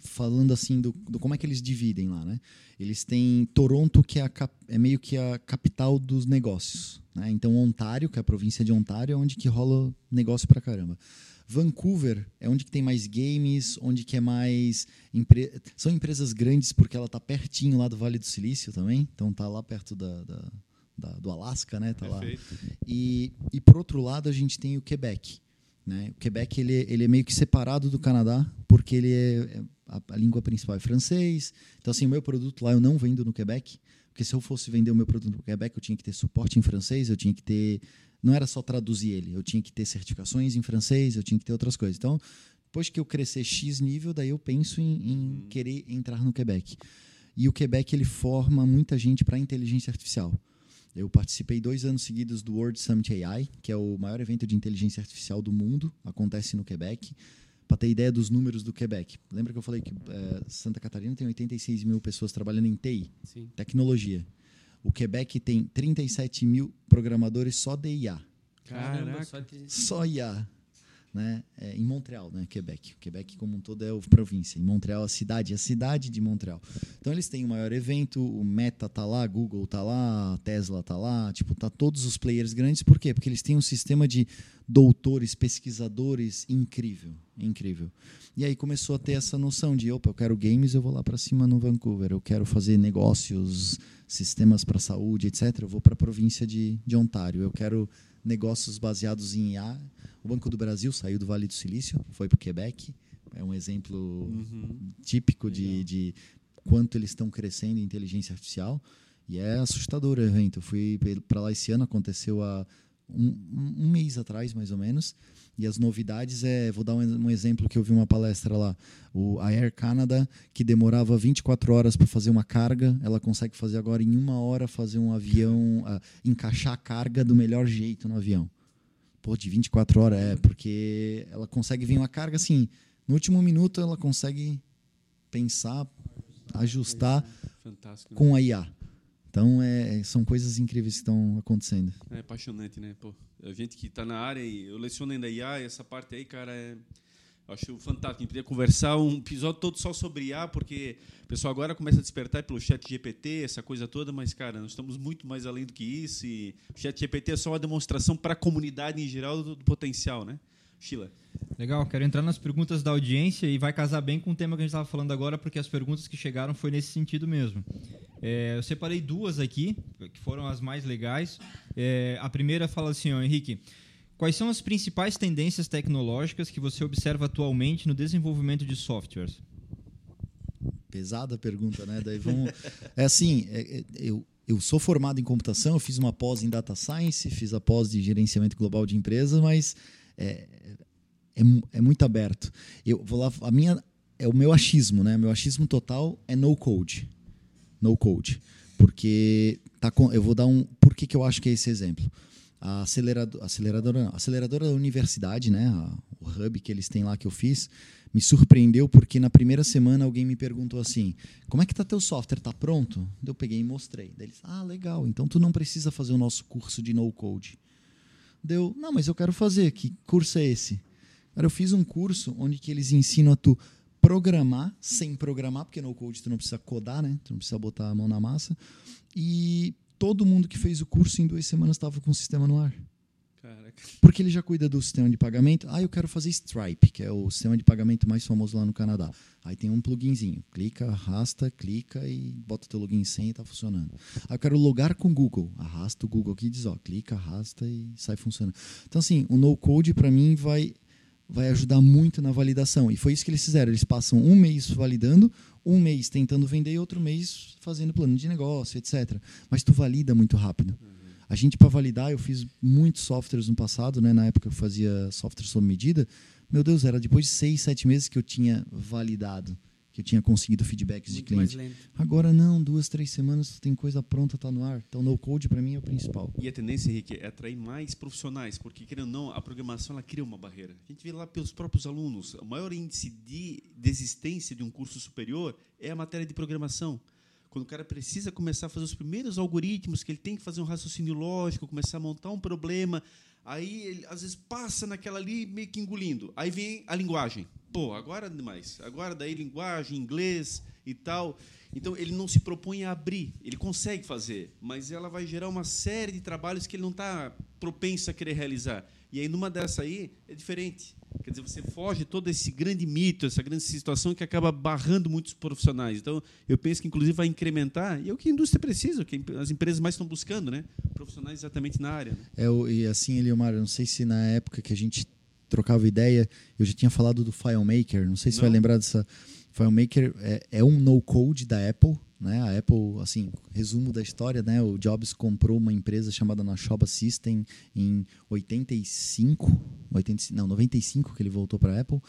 Speaker 4: Falando assim do, do como é que eles dividem lá, né? Eles têm Toronto, que é, a é meio que a capital dos negócios. Né? Então, Ontário, que é a província de Ontário, é onde que rola negócio pra caramba. Vancouver é onde que tem mais games, onde que é mais empre- são empresas grandes porque ela tá pertinho lá do Vale do Silício também, então tá lá perto da, da- da- do Alasca, né? Tá lá. E, e por outro lado a gente tem o Quebec, né? O Quebec ele, é- ele é meio que separado do Canadá porque ele é, é- a, a língua principal é francês. Então assim o meu produto lá eu não vendo no Quebec porque se eu fosse vender o meu produto no Quebec eu tinha que ter suporte em francês, eu tinha que ter não era só traduzir ele, eu tinha que ter certificações em francês, eu tinha que ter outras coisas. Então depois que eu crescer X nível, daí eu penso em, em querer entrar no Quebec. E o Quebec ele forma muita gente para inteligência artificial. Eu participei dois anos seguidos do World Summit AI, que é o maior evento de inteligência artificial do mundo, acontece no Quebec. Para ter ideia dos números do Quebec. Lembra que eu falei que eh, Santa Catarina tem 86 mil pessoas trabalhando em TI,
Speaker 2: Sim.
Speaker 4: tecnologia. O Quebec tem 37 mil programadores só de IA.
Speaker 2: Caramba, só de...
Speaker 4: Só IA. Né? É, em Montreal, né? Quebec. O Quebec como um todo é a província. Em Montreal, a cidade, a cidade de Montreal. Então eles têm o maior evento, o Meta tá lá, Google tá lá, a Tesla tá lá, tipo, tá todos os players grandes. Por quê? Porque eles têm um sistema de doutores, pesquisadores incrível, incrível. E aí começou a ter essa noção de, opa, eu quero games, eu vou lá para cima no Vancouver. Eu quero fazer negócios, sistemas para saúde, etc. Eu vou para a província de, de Ontário. Eu quero negócios baseados em IA. O Banco do Brasil saiu do Vale do Silício, foi para o Quebec. É um exemplo
Speaker 1: Uhum.
Speaker 4: típico de, de quanto eles estão crescendo em inteligência artificial. E é assustador o evento. Eu fui para lá esse ano, aconteceu há um, um- um mês atrás, mais ou menos. E as novidades é, vou dar um, um exemplo que eu vi uma palestra lá. O, a Air Canada, que demorava 24 horas para fazer uma carga, ela consegue fazer agora em uma hora fazer um avião, ah, encaixar a carga do melhor jeito no avião. Pô, de 24 horas, é, porque ela consegue vir uma carga assim, no último minuto ela consegue pensar, ajustar
Speaker 1: Fantástico. né?
Speaker 4: com a IA. Então, é, são coisas incríveis que estão acontecendo.
Speaker 1: É apaixonante, né? Pô, a gente que está na área e eu leciono ainda IA, essa parte aí, cara, é, Acho fantástico. A gente podia conversar um episódio todo só sobre IA, porque o pessoal agora começa a despertar pelo chat GPT, essa coisa toda, mas, cara, nós estamos muito mais além do que isso. E o chat GPT é só uma demonstração para a comunidade em geral do, do potencial, né? Sheila.
Speaker 3: Legal, quero entrar nas perguntas da audiência e vai casar bem com o tema que a gente estava falando agora, porque as perguntas que chegaram foi nesse sentido mesmo. É, eu separei duas aqui, que foram as mais legais. É, a primeira fala assim, ó, Henrique, Quais são as principais tendências tecnológicas que você observa atualmente no desenvolvimento de softwares?
Speaker 4: Pesada pergunta, né? Daí vamos... é assim, é, é, eu, eu sou formado em computação, eu fiz uma pós em data science, fiz a pós de gerenciamento global de empresas, mas é, é, é muito aberto. Eu vou lá, a minha é o meu achismo, né? Meu achismo total é no code, no code, porque tá com, eu vou dar um. Por que, que eu acho que é esse exemplo? a acelerador, aceleradora, aceleradora da universidade, né, a, o hub que eles têm lá que eu fiz, me surpreendeu porque na primeira semana alguém me perguntou assim: "Como é que tá teu software? Tá pronto?" Eu peguei e mostrei. Daí eles: "Ah, legal. Então tu não precisa fazer o nosso curso de no code." Deu: "Não, mas eu quero fazer. Que curso é esse?" Cara, eu fiz um curso onde que eles ensinam a tu programar sem programar, porque no code tu não precisa codar, né? Tu não precisa botar a mão na massa. E todo mundo que fez o curso em duas semanas estava com o sistema no ar. Caraca. Porque ele já cuida do sistema de pagamento. Ah, eu quero fazer Stripe, que é o sistema de pagamento mais famoso lá no Canadá. Aí tem um pluginzinho. Clica, arrasta, clica e bota teu login sem e está funcionando. Ah, eu quero logar com o Google. Arrasta o Google aqui e diz, ó, clica, arrasta e sai funcionando. Então, assim, o no-code para mim vai vai ajudar muito na validação. E foi isso que eles fizeram. Eles passam um mês validando, um mês tentando vender e outro mês fazendo plano de negócio, etc. Mas tu valida muito rápido. A gente, para validar, eu fiz muitos softwares no passado, né? na época eu fazia software sob medida. Meu Deus, era depois de seis, sete meses que eu tinha validado que eu tinha conseguido feedbacks Muito de cliente. Agora não, duas, três semanas tem coisa pronta, tá no ar. Então no code para mim é o principal.
Speaker 1: E a tendência, Henrique, é atrair mais profissionais, porque querendo ou não, a programação ela cria uma barreira. A gente vê lá pelos próprios alunos, o maior índice de desistência de um curso superior é a matéria de programação. Quando o cara precisa começar a fazer os primeiros algoritmos, que ele tem que fazer um raciocínio lógico, começar a montar um problema, aí ele às vezes passa naquela ali meio que engolindo. Aí vem a linguagem pô, agora demais. Agora daí linguagem, inglês e tal. Então ele não se propõe a abrir, ele consegue fazer, mas ela vai gerar uma série de trabalhos que ele não está propenso a querer realizar. E aí numa dessa aí é diferente. Quer dizer, você foge todo esse grande mito, essa grande situação que acaba barrando muitos profissionais. Então, eu penso que inclusive vai incrementar, e é o que a indústria precisa, o que as empresas mais estão buscando, né? Profissionais exatamente na área. Né?
Speaker 4: É, e assim, Eliomar, eu não sei se na época que a gente trocava ideia, eu já tinha falado do FileMaker, não sei se não. vai lembrar dessa. FileMaker é, é um no-code da Apple, né? A Apple, assim, resumo da história, né? O Jobs comprou uma empresa chamada Nashoba System em 85, 85 não, 95 que ele voltou para a Apple,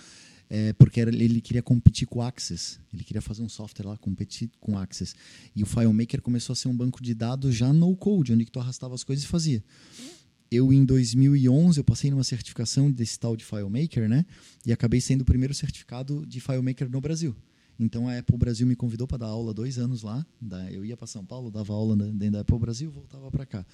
Speaker 4: é, porque era, ele queria competir com o Access. Ele queria fazer um software lá competir com o Access. E o FileMaker começou a ser um banco de dados já no code, onde tu arrastava as coisas e fazia eu em 2011 eu passei numa certificação desse tal de FileMaker, né? E acabei sendo o primeiro certificado de FileMaker no Brasil. Então a Apple Brasil me convidou para dar aula dois anos lá. Eu ia para São Paulo, dava aula dentro da Apple Brasil, voltava para cá.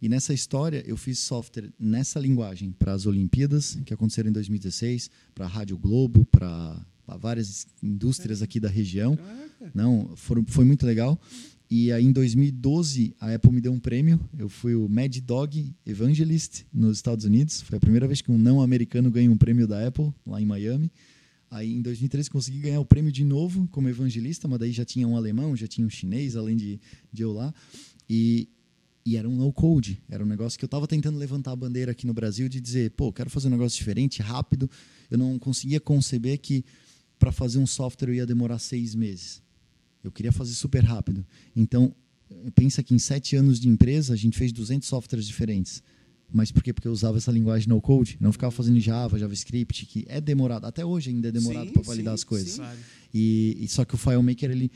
Speaker 4: E nessa história eu fiz software nessa linguagem para as Olimpíadas que aconteceram em 2016, para a Rádio Globo, para várias indústrias aqui da região. Não, foram, foi muito legal. E aí, em 2012, a Apple me deu um prêmio. Eu fui o Mad Dog Evangelist nos Estados Unidos. Foi a primeira vez que um não americano ganha um prêmio da Apple, lá em Miami. Aí, em 2013, consegui ganhar o prêmio de novo como evangelista, mas daí já tinha um alemão, já tinha um chinês, além de, de eu lá. E, e era um no-code. Era um negócio que eu estava tentando levantar a bandeira aqui no Brasil de dizer, pô, quero fazer um negócio diferente, rápido. Eu não conseguia conceber que para fazer um software eu ia demorar seis meses. Eu queria fazer super rápido. Então, pensa que em sete anos de empresa, a gente fez 200 softwares diferentes. Mas por quê? Porque eu usava essa linguagem no code, não ficava fazendo Java, JavaScript, que é demorado. Até hoje ainda é demorado para validar sim, as coisas. Sim. E, e, só que o FileMaker ele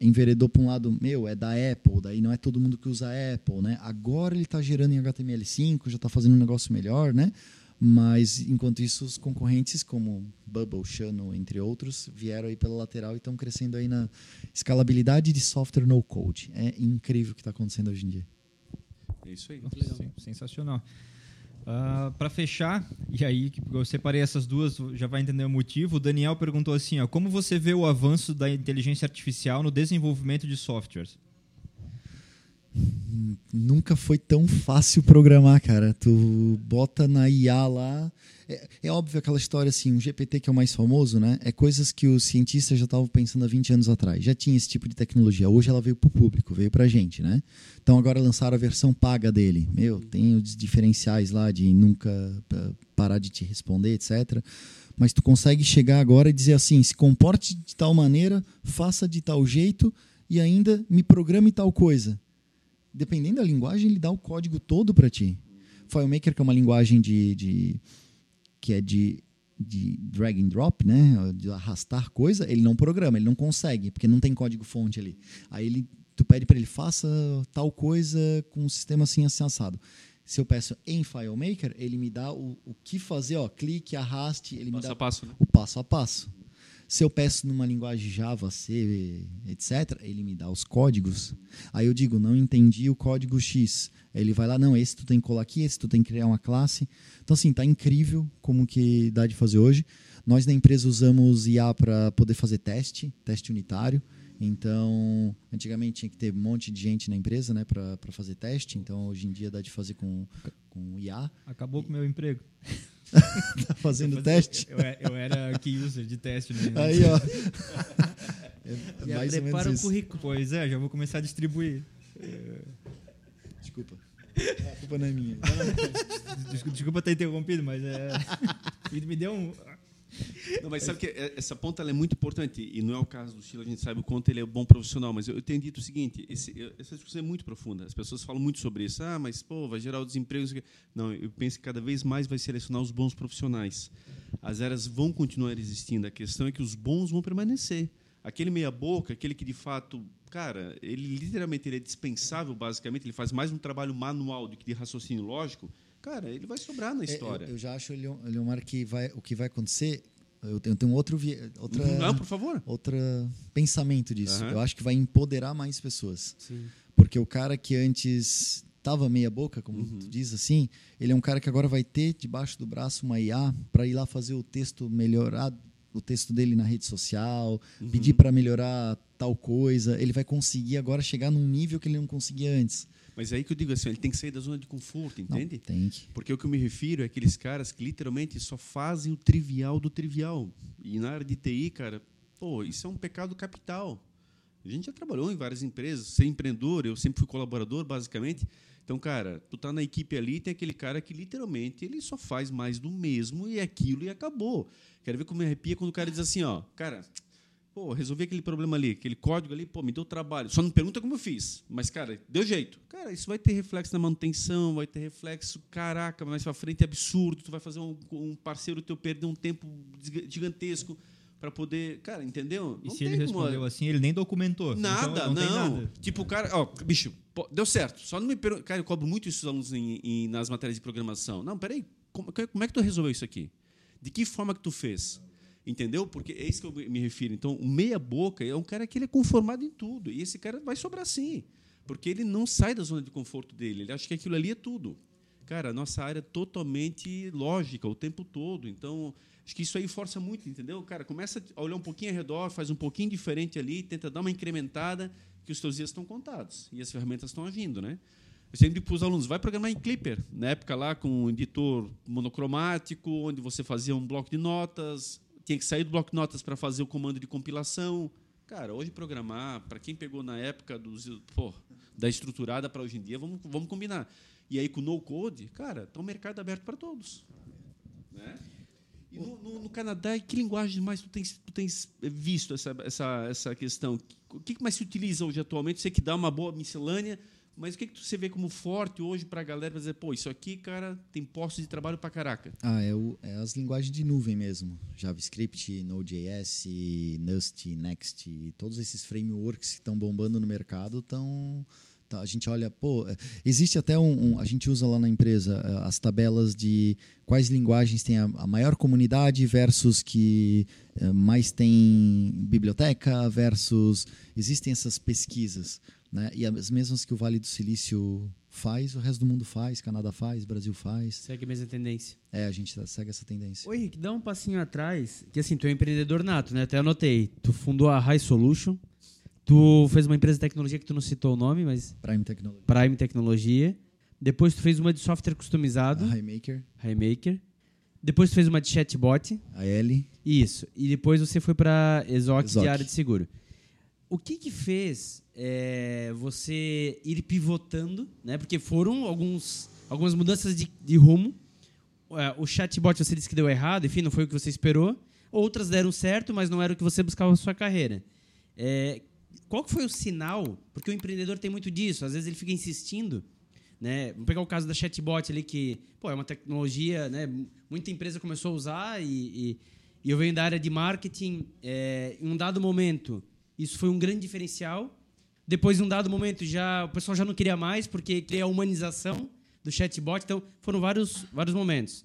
Speaker 4: enveredou para um lado, meu, é da Apple, daí não é todo mundo que usa Apple, né? Agora ele está gerando em HTML5, já está fazendo um negócio melhor, né? Mas, enquanto isso, os concorrentes como Bubble, Channel, entre outros, vieram aí pela lateral e estão crescendo aí na escalabilidade de software no code. É incrível o que está acontecendo hoje em dia.
Speaker 1: É isso aí.
Speaker 3: Sim, sensacional. Uh, para fechar, e aí eu separei essas duas, já vai entender o motivo. O Daniel perguntou assim: ó, como você vê o avanço da inteligência artificial no desenvolvimento de softwares?
Speaker 4: Nunca foi tão fácil programar, cara. Tu bota na IA lá. É, é, óbvio aquela história assim, o GPT que é o mais famoso, né? É coisas que os cientistas já estavam pensando há 20 anos atrás. Já tinha esse tipo de tecnologia. Hoje ela veio para o público, veio para a gente, né? Então agora lançaram a versão paga dele. Meu, tem os diferenciais lá de nunca parar de te responder, etc. Mas tu consegue chegar agora e dizer assim: se comporte de tal maneira, faça de tal jeito e ainda me programe tal coisa dependendo da linguagem, ele dá o código todo para ti. FileMaker, que é uma linguagem de, de que é de, de drag and drop, né? De arrastar coisa, ele não programa, ele não consegue, porque não tem código fonte ali. Aí ele, tu pede para ele faça tal coisa com um sistema assim, assim assado. Se eu peço em FileMaker, ele me dá o, o que fazer, ó, clique, arraste, ele
Speaker 1: passo
Speaker 4: me dá
Speaker 1: passo, né?
Speaker 4: o passo a passo. Se eu peço numa linguagem Java, C, etc., ele me dá os códigos. Aí eu digo, não entendi o código X. Ele vai lá, não, esse tu tem que colar aqui, esse tu tem que criar uma classe. Então, assim, tá incrível como que dá de fazer hoje. Nós na empresa usamos IA para poder fazer teste, teste unitário. Então, antigamente tinha que ter um monte de gente na empresa né, para fazer teste. Então, hoje em dia dá de fazer com, com IA.
Speaker 3: Acabou com o meu emprego.
Speaker 4: tá fazendo teste?
Speaker 3: Eu, eu, era key user de teste. Né?
Speaker 4: Aí, ó.
Speaker 2: é, mais prepara o currículo.
Speaker 3: Pois é, já vou começar a distribuir.
Speaker 4: Desculpa. A culpa não é minha.
Speaker 3: Desculpa, desculpa ter interrompido, mas é, me deu um
Speaker 1: não, mas sabe que é, essa ponta é muito importante, e não é o caso do Chile, a gente sabe o quanto ele é bom profissional, mas eu, tenho dito o seguinte, esse, essa discussão é muito profunda, as pessoas falam muito sobre isso, ah, mas pô, vai gerar o desemprego. Não, eu penso que cada vez mais vai selecionar os bons profissionais. As eras vão continuar existindo, a questão é que os bons vão permanecer. Aquele meia-boca, aquele que de fato, cara, ele literalmente ele é dispensável, basicamente, ele faz mais um trabalho manual do que de raciocínio lógico, cara, ele vai sobrar na história.
Speaker 4: É, eu, eu, já acho, Leomar, que vai, o que vai acontecer. Eu tenho, eu tenho outro outra,
Speaker 1: Não, por favor.
Speaker 4: Outro pensamento disso.
Speaker 1: Uhum.
Speaker 4: Eu acho que vai empoderar mais pessoas.
Speaker 2: Sim.
Speaker 4: Porque o cara que antes estava meia boca, como uhum. tu diz assim, ele é um cara que agora vai ter debaixo do braço uma IA para ir lá fazer o texto melhorado, o texto dele na rede social, uhum. pedir para melhorar tal coisa. Ele vai conseguir agora chegar num nível que ele não conseguia antes.
Speaker 1: Mas é aí que eu digo assim, ele tem que sair da zona de conforto, entende?
Speaker 4: Não, tem que.
Speaker 1: Porque o que eu me refiro é aqueles caras que literalmente só fazem o trivial do trivial. E na área de TI, cara, pô, isso é um pecado capital. A gente já trabalhou em várias empresas, ser empreendedor, eu sempre fui colaborador, basicamente. Então, cara, tu tá na equipe ali, tem aquele cara que literalmente ele só faz mais do mesmo e é aquilo e acabou. Quero ver como me arrepia quando o cara diz assim, ó, cara, Pô, resolvi aquele problema ali, aquele código ali, pô, me deu trabalho. Só não pergunta como eu fiz. Mas, cara, deu jeito. Cara, isso vai ter reflexo na manutenção, vai ter reflexo, caraca, mais pra frente é absurdo. Tu vai fazer um, um parceiro teu perder um tempo gigantesco para poder. Cara, entendeu?
Speaker 3: E não se ele respondeu uma... assim, ele nem documentou.
Speaker 1: Então nada,
Speaker 3: então,
Speaker 1: não. não. Nada. Tipo, o cara, ó, bicho, pô, deu certo. Só não me pergunta. Cara, eu cobro muito isso alunos em, em, nas matérias de programação. Não, peraí, como, como é que tu resolveu isso aqui? De que forma que tu fez? Entendeu? Porque é isso que eu me refiro. Então, o meia-boca é um cara que ele é conformado em tudo. E esse cara vai sobrar sim. Porque ele não sai da zona de conforto dele. Ele acha que aquilo ali é tudo. Cara, a nossa área é totalmente lógica o tempo todo. Então, acho que isso aí força muito, entendeu? Cara, começa a olhar um pouquinho ao redor, faz um pouquinho diferente ali, tenta dar uma incrementada, que os teus dias estão contados. E as ferramentas estão agindo, né? Eu sempre para os alunos, vai programar em Clipper. Na época lá, com um editor monocromático, onde você fazia um bloco de notas, tinha que sair do bloco de notas para fazer o comando de compilação. Cara, hoje programar, para quem pegou na época dos, pô, da estruturada para hoje em dia, vamos, vamos combinar. E aí com o no code, cara, está um mercado aberto para todos. Né? E no, no, no, Canadá, que linguagem mais tu tens, tu tens visto essa, essa, essa questão? O que mais se utiliza hoje atualmente? Você que dá uma boa miscelânea, mas o que, que você vê como forte hoje para a galera dizer, pô, isso aqui, cara, tem postos de trabalho para caraca?
Speaker 4: Ah, é, o, é, as linguagens de nuvem mesmo. JavaScript, Node.js, Nust, Next, todos esses frameworks que estão bombando no mercado estão. Tá, a gente olha, pô, é, existe até um, um, A gente usa lá na empresa é, as tabelas de quais linguagens tem a, a maior comunidade versus que é, mais tem biblioteca versus. Existem essas pesquisas Né? E as mesmas que o Vale do Silício faz, o resto do mundo faz, Canadá faz, Brasil faz.
Speaker 2: Segue a mesma tendência.
Speaker 4: É, a gente tá- segue essa tendência.
Speaker 2: Oi, Rick, dá um passinho atrás, que assim, tu é um empreendedor nato, né? Até anotei. Tu fundou a High Solution, tu fez uma empresa de tecnologia que tu não citou o nome, mas
Speaker 4: Prime Technology.
Speaker 2: Prime Tecnologia. Depois tu fez uma de software customizado,
Speaker 4: A Highmaker,
Speaker 2: Highmaker. Depois tu fez uma de chatbot.
Speaker 4: a L.
Speaker 2: Isso. E depois você foi para Exoc. de área de seguro. O que que fez é, você ir pivotando, né? Porque foram alguns, algumas mudanças de, de rumo. É, O chatbot você disse que deu errado, enfim, não foi o que você esperou. Outras deram certo, mas não era o que você buscava na sua carreira. É, qual foi o sinal? Porque o empreendedor tem muito disso. Às vezes ele fica insistindo. Né? Vamos pegar o caso da chatbot ali, que pô, é uma tecnologia, né? muita empresa começou a usar e, e, e eu venho da área de marketing. É, em um dado momento, isso foi um grande diferencial. Depois, em um dado momento, já o pessoal já não queria mais, porque queria a humanização do chatbot. Então, foram vários, vários momentos.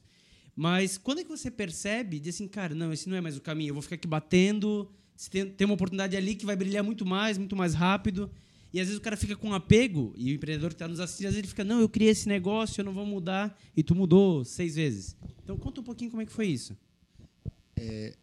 Speaker 2: Mas quando é que você percebe, diz assim, cara, não, esse não é mais o caminho, eu vou ficar aqui batendo, se tem, tem uma oportunidade ali que vai brilhar muito mais, muito mais rápido. E às vezes o cara fica com apego, e o empreendedor que está nos assistindo, às vezes ele fica, não, eu criei esse negócio, eu não vou mudar, e tu mudou seis vezes. Então conta um pouquinho como é que foi isso.
Speaker 4: N-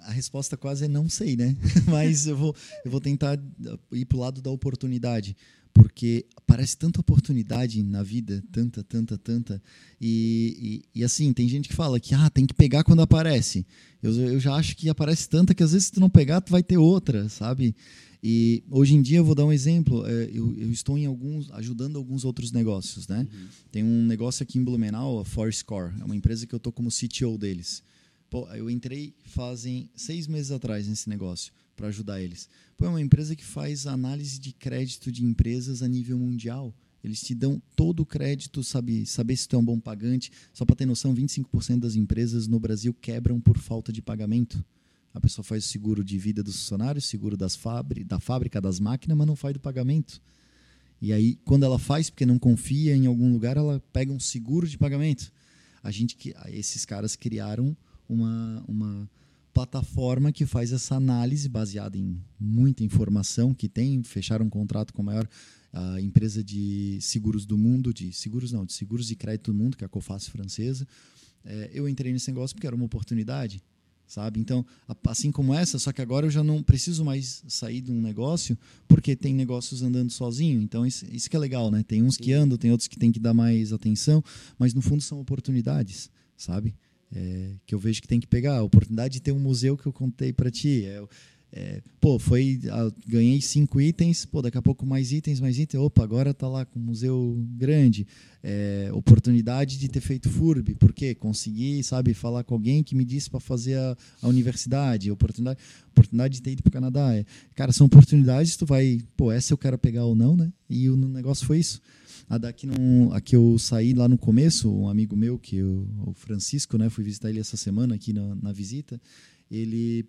Speaker 4: A resposta quase é não sei, né? Mas eu vou, eu vou tentar uh, ir pro lado da oportunidade. Porque aparece tanta oportunidade na vida, tanta, tanta, tanta. E, e, e assim, tem gente que fala que ah, tem que pegar quando aparece. Eu, eu já acho que aparece tanta que às vezes se tu não pegar, tu vai ter outra, sabe? E hoje em dia eu vou dar um exemplo. é, Eu, eu estou em alguns, ajudando alguns outros negócios, né? Tem um negócio aqui em Blumenau, a Fourscore. É uma empresa que eu tô como CTO deles. Pô, eu entrei fazem seis meses atrás nesse negócio para ajudar eles. Pô, é uma empresa que faz análise de crédito de empresas a nível mundial. Eles te dão todo o crédito, sabe, saber se tu é um bom pagante. Só para ter noção, 25% das empresas no Brasil quebram por falta de pagamento. A pessoa faz o seguro de vida dos funcionários, seguro das fábri da fábrica, das máquinas, mas não faz do pagamento. E aí, quando ela faz, porque não confia em algum lugar, ela pega um seguro de pagamento. A gente que esses caras criaram uma, uma plataforma que faz essa análise baseada em muita informação que tem, fecharam um contrato com a maior empresa de seguros do mundo, de seguros não, de seguros de crédito do mundo, que é a Coface francesa. É, eu entrei nesse negócio porque era uma oportunidade, sabe? Então, assim como essa, só que agora eu já não preciso mais sair de um negócio porque tem negócios andando sozinho. Então, isso, isso que é legal, né? Tem uns que andam, tem outros que tem que dar mais atenção, mas no fundo são oportunidades, sabe? É, que eu vejo que tem que pegar. A oportunidade de ter um museu que eu contei para ti. É, é, pô, foi. ganhei cinco itens, pô, daqui a pouco mais itens, mais itens. Opa, agora tá lá com um museu grande. É, oportunidade de ter feito FURB, porque consegui, sabe, falar com alguém que me disse para fazer a, a universidade. Oportunidade, oportunidade de ter ido para o Canadá. É, cara, são oportunidades, tu vai, pô, essa eu quero pegar ou não, né? E o negócio foi isso. A daqui não, a que eu saí lá no começo, um amigo meu, que eu, o Francisco, né, fui visitar ele essa semana aqui na, na visita, ele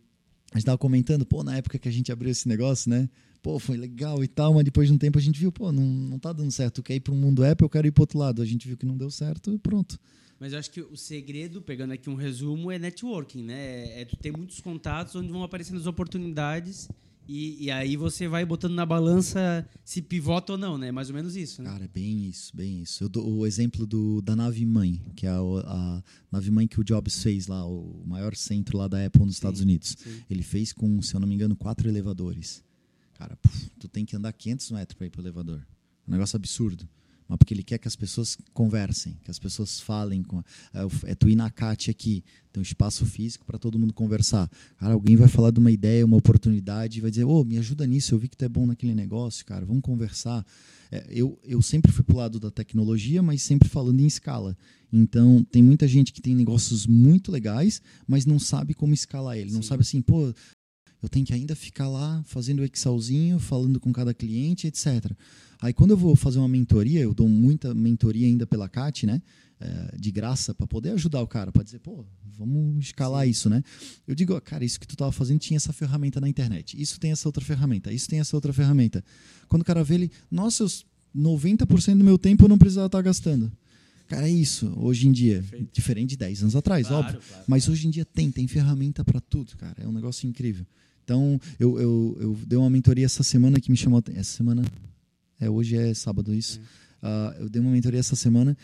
Speaker 4: a gente comentando, pô, na época que a gente abriu esse negócio, né? Pô, foi legal e tal, mas depois de um tempo a gente viu, pô, não, não tá dando certo. Quer ir para um mundo Apple, eu quero ir para outro lado. A gente viu que não deu certo e pronto.
Speaker 2: Mas eu acho que o segredo, pegando aqui um resumo, é networking, né? É tu ter muitos contatos onde vão aparecendo as oportunidades e, e aí você vai botando na balança se pivota ou não, né? Mais ou menos isso, né?
Speaker 4: Cara, é bem isso, bem isso. Eu dou o exemplo do, da nave mãe, que é a, a nave mãe que o Jobs fez lá, o maior centro lá da Apple nos Estados Unidos.
Speaker 2: sim.
Speaker 4: Ele fez com, se eu não me engano, quatro elevadores. Cara, puf, tu tem que andar 500 metros para ir pro elevador. Um negócio absurdo. Mas porque ele quer que as pessoas conversem, que as pessoas falem. Com, é, o- é tu ir na CAT aqui, tem um espaço físico para todo mundo conversar. Cara, alguém vai falar de uma ideia, uma oportunidade, vai dizer, ô, me ajuda nisso, eu vi que tu é bom naquele negócio, cara, vamos conversar. É, eu, eu sempre fui pro lado da tecnologia, mas sempre falando em escala. Então, tem muita gente que tem negócios muito legais, mas não sabe como escalar ele. Não
Speaker 2: Sim.
Speaker 4: sabe assim, pô, eu tenho que ainda ficar lá fazendo o Excelzinho, falando com cada cliente, etc. Aí quando eu vou fazer uma mentoria, eu dou muita mentoria ainda pela CAT, né? É, de graça, para poder ajudar o cara, para dizer, pô, vamos escalar isso, né? Eu digo, ó, cara, isso que tu tava fazendo tinha essa ferramenta na internet, isso tem essa outra ferramenta, isso tem essa outra ferramenta. Quando o cara vê ele, nossa, os 90% do meu tempo eu não precisava estar gastando. Cara, é isso, hoje em dia.
Speaker 2: Perfeito.
Speaker 4: Diferente de 10 anos atrás,
Speaker 2: Claro,
Speaker 4: óbvio.
Speaker 2: claro.
Speaker 4: Mas hoje em dia tem, tem ferramenta para tudo, cara. É um negócio incrível. Então, eu, eu, eu dei uma mentoria essa semana que me chamou. Essa semana. É, hoje é sábado isso. Uh, eu dei uma mentoria essa semana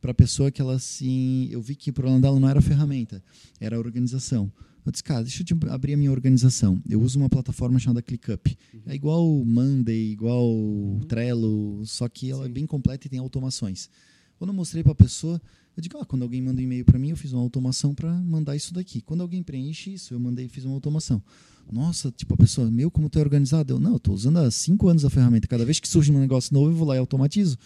Speaker 4: para a pessoa que ela assim. Eu vi que o problema dela não era a ferramenta, era a organização. Eu disse, cara, deixa eu abrir a minha organização. Eu uso uma plataforma chamada ClickUp. Uhum. É igual Monday, igual uhum. Trello, só que ela é Sim. é bem completa e tem automações. Quando eu mostrei para a pessoa, eu digo, ah, quando alguém manda um e-mail para mim, eu fiz uma automação para mandar isso daqui. Quando alguém preenche isso, eu mandei fiz uma automação. Nossa, tipo, a pessoa, meu, como tu é organizado? Eu, não, eu estou usando há cinco anos a ferramenta. Cada vez que surge um negócio novo, eu vou lá e automatizo.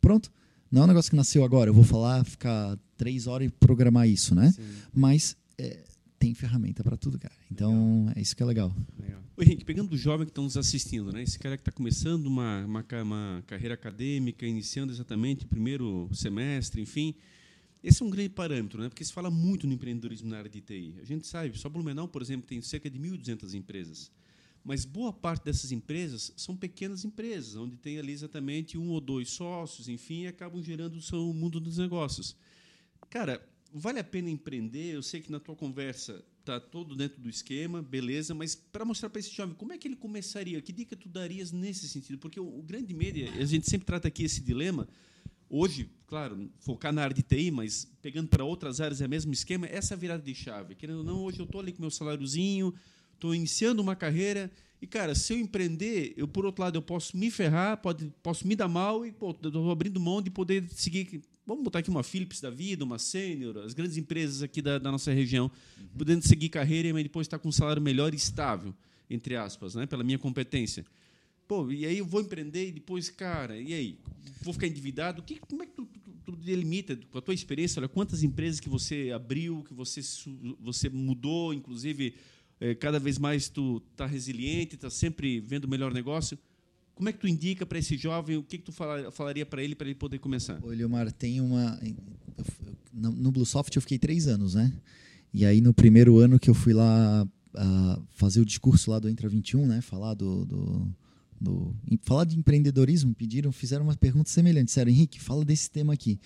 Speaker 4: Pronto. Não é um negócio que nasceu agora. Eu vou falar, ficar três horas e programar isso, né? Sim. Mas é, tem ferramenta para tudo, cara. Então, legal. é isso que é legal.
Speaker 1: legal. Ô, Henrique, pegando o jovem que estão nos assistindo, né? Esse cara que está começando uma, uma, uma, carreira acadêmica, iniciando exatamente o primeiro semestre, enfim. Esse é um grande parâmetro, né? porque se fala muito no empreendedorismo na área de TI. A gente sabe, só Blumenau, por exemplo, tem cerca de 1.200 empresas. Mas boa parte dessas empresas são pequenas empresas, onde tem ali exatamente um ou dois sócios, enfim, e acabam gerando o seu mundo dos negócios. Cara, vale a pena empreender? Eu sei que na tua conversa está todo dentro do esquema, beleza, mas para mostrar para esse jovem como é que ele começaria, que dica tu darias nesse sentido? Porque o, o grande medo, a gente sempre trata aqui esse dilema, hoje, claro, focar na área de TI, mas pegando para outras áreas é o mesmo esquema, essa virada de chave. Querendo ou não, hoje eu estou ali com meu saláriozinho, estou iniciando uma carreira e, cara, se eu empreender, eu, por outro lado, eu posso me ferrar, pode, posso me dar mal e estou abrindo mão de poder seguir. Vamos botar aqui uma Philips da vida, uma Sênior, as grandes empresas aqui da, da nossa região, uhum. podendo seguir carreira e depois estar com um salário melhor e estável, entre aspas, né, pela minha competência. Pô, e aí eu vou empreender e depois, cara, e aí? Vou ficar endividado? Que, como é que tu, tu, tu delimita, com a tua experiência, olha, quantas empresas que você abriu, que você, você mudou, inclusive é, cada vez mais tu está resiliente, está sempre vendo o melhor negócio. Como é que tu indica para esse jovem, o que, que tu falaria para ele para ele poder começar?
Speaker 4: Olha, Leomar, tem uma... No Bluesoft eu fiquei três anos, né? E aí no primeiro ano que eu fui lá uh, fazer o discurso lá do Entra 21, né? Falar do, do, do... Falar de empreendedorismo, pediram, fizeram uma pergunta semelhante. Disseram, Henrique, fala desse tema aqui.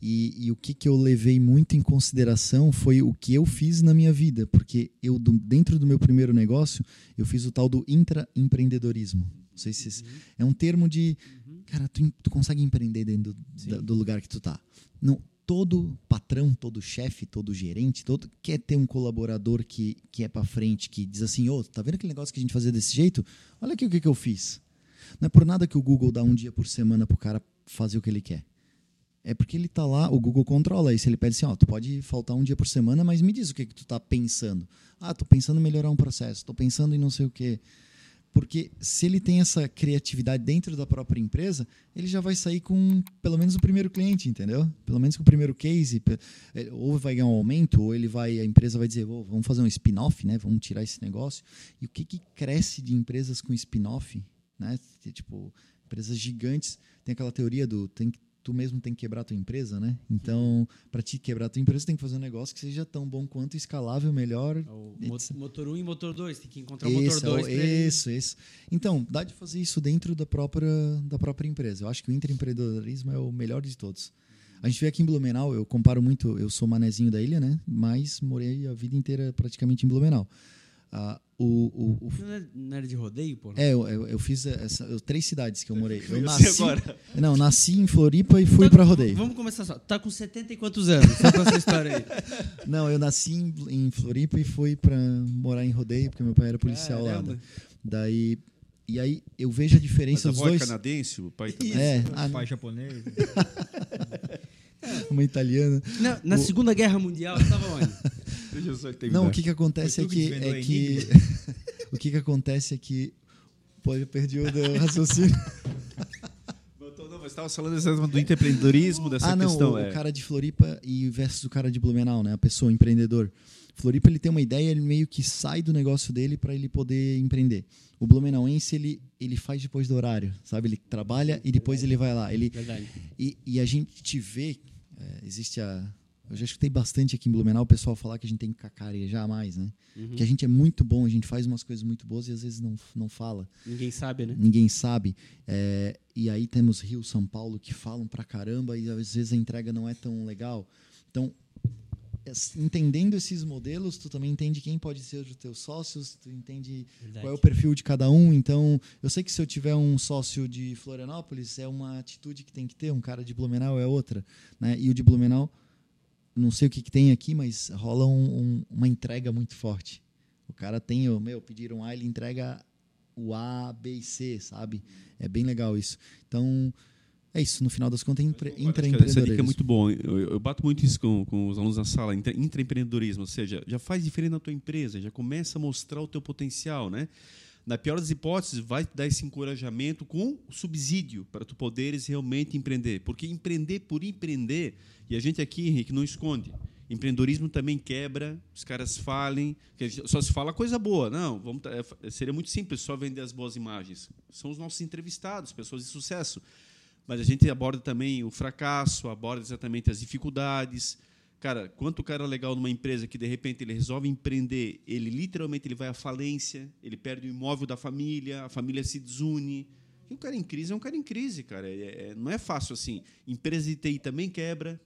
Speaker 4: E, e, o que, que eu levei muito em consideração foi o que eu fiz na minha vida, porque eu do, dentro do meu primeiro negócio eu fiz o tal do intraempreendedorismo. Não sei se uhum. é um termo de uhum. cara, tu, tu consegue empreender dentro do, do, lugar que tu tá. Não, todo patrão, todo chefe, todo gerente, todo quer ter um colaborador que, que é para frente, que diz assim, ô, oh, tá vendo aquele negócio que a gente fazia desse jeito? Olha aqui o que, que eu fiz. Não é por nada que o Google dá um dia por semana pro cara fazer o que ele quer. É porque ele está lá, o Google controla isso. Ele pede assim, ó, tu pode faltar um dia por semana, mas me diz o que, que tu está pensando. Ah, estou pensando em melhorar um processo, estou pensando em não sei o quê. Porque se ele tem essa criatividade dentro da própria empresa, ele já vai sair com pelo menos o primeiro cliente, entendeu? Pelo menos com o primeiro case. É, ou vai ganhar um aumento, ou ele vai, a empresa vai dizer, oh, vamos fazer um spin-off, né? Vamos tirar esse negócio. E o que, que cresce de empresas com spin-off? Né? Tipo, empresas gigantes. Tem aquela teoria do tem que tu mesmo tem que quebrar a tua empresa, né? Então, para te quebrar a tua empresa, tem que fazer um negócio que seja tão bom quanto escalável, melhor. É
Speaker 2: o motor 1 um e motor 2, tem que encontrar o motor 2.
Speaker 4: Isso, isso. Então, dá de fazer isso dentro da própria, da própria empresa. Eu acho que o intraempreendedorismo é o melhor de todos. A gente vê aqui em Blumenau, eu comparo muito, eu sou manezinho da ilha, né? Mas morei a vida inteira praticamente em Blumenau. Uh, o, o, o...
Speaker 2: Não era de rodeio, pô?
Speaker 4: É, eu, eu, eu fiz essa, eu, três cidades que eu morei. Eu nasci, agora. Não, nasci em Floripa e fui tá, para rodeio.
Speaker 2: Vamos começar só. Tá com 70 e quantos anos? Só com essa história aí.
Speaker 4: Não, eu nasci em, em Floripa e fui para morar em rodeio, porque meu pai era policial Caramba. lá. Daí e aí eu vejo a diferença
Speaker 1: Mas
Speaker 4: dos dois.
Speaker 1: É canadense, o pai também.
Speaker 4: É,
Speaker 3: o pai japonês.
Speaker 4: Uma italiana.
Speaker 2: Na, na o... Segunda Guerra Mundial, estava onde?
Speaker 4: Não, o que, que acontece é que. É que o que, que acontece é que. Pô, eu perdi o raciocínio.
Speaker 1: Você estava falando do empreendedorismo, dessa
Speaker 4: ah, não,
Speaker 1: questão.
Speaker 4: O, é. o cara de Floripa e versus o cara de Blumenau, né? A pessoa, o empreendedor. Floripa ele tem uma ideia, ele meio que sai do negócio dele para ele poder empreender. O Blumenauense ele ele faz depois do horário, sabe? Ele trabalha e depois ele vai lá. Ele Verdade. E, e a gente te vê, é, existe a eu já escutei bastante aqui em Blumenau o pessoal falar que a gente tem que cacarejar mais, né? Uhum. Que a gente é muito bom, a gente faz umas coisas muito boas e às vezes não, não fala.
Speaker 2: Ninguém sabe, né?
Speaker 4: Ninguém sabe. É, e aí temos Rio, São Paulo que falam pra caramba e às vezes a entrega não é tão legal. Então, entendendo esses modelos, tu também entende quem pode ser os teus sócios, tu entende
Speaker 2: Verdade.
Speaker 4: qual é o perfil de cada um. Então, eu sei que se eu tiver um sócio de Florianópolis, é uma atitude que tem que ter, um cara de Blumenau é outra. Né? E o de Blumenau, não sei o que, que tem aqui, mas rola um, um, uma entrega muito forte. O cara tem, o meu, pediram A, ele entrega o A, B e C, sabe? É bem legal isso. Então, é isso. No final das contas, é empre,
Speaker 1: Essa dica é muito bom. Eu, eu bato muito isso com, com os alunos na sala, intra- intraempreendedorismo, ou seja, já faz diferença na tua empresa, já começa a mostrar o teu potencial, né? Na pior das hipóteses, vai te dar esse encorajamento com subsídio para tu poderes realmente empreender. Porque empreender por empreender, e a gente aqui, Henrique, não esconde. Empreendedorismo também quebra, os caras falem, só se fala coisa boa. Não, vamos, seria muito simples só vender as boas imagens. São os nossos entrevistados, pessoas de sucesso mas a gente aborda também o fracasso, aborda exatamente as dificuldades. Cara, quanto cara legal numa empresa que de repente ele resolve empreender, ele literalmente ele vai à falência, ele perde o imóvel da família, a família se desune. E o cara em crise é um cara em crise, cara. É- é- não é fácil assim. Empresa de TI também quebra,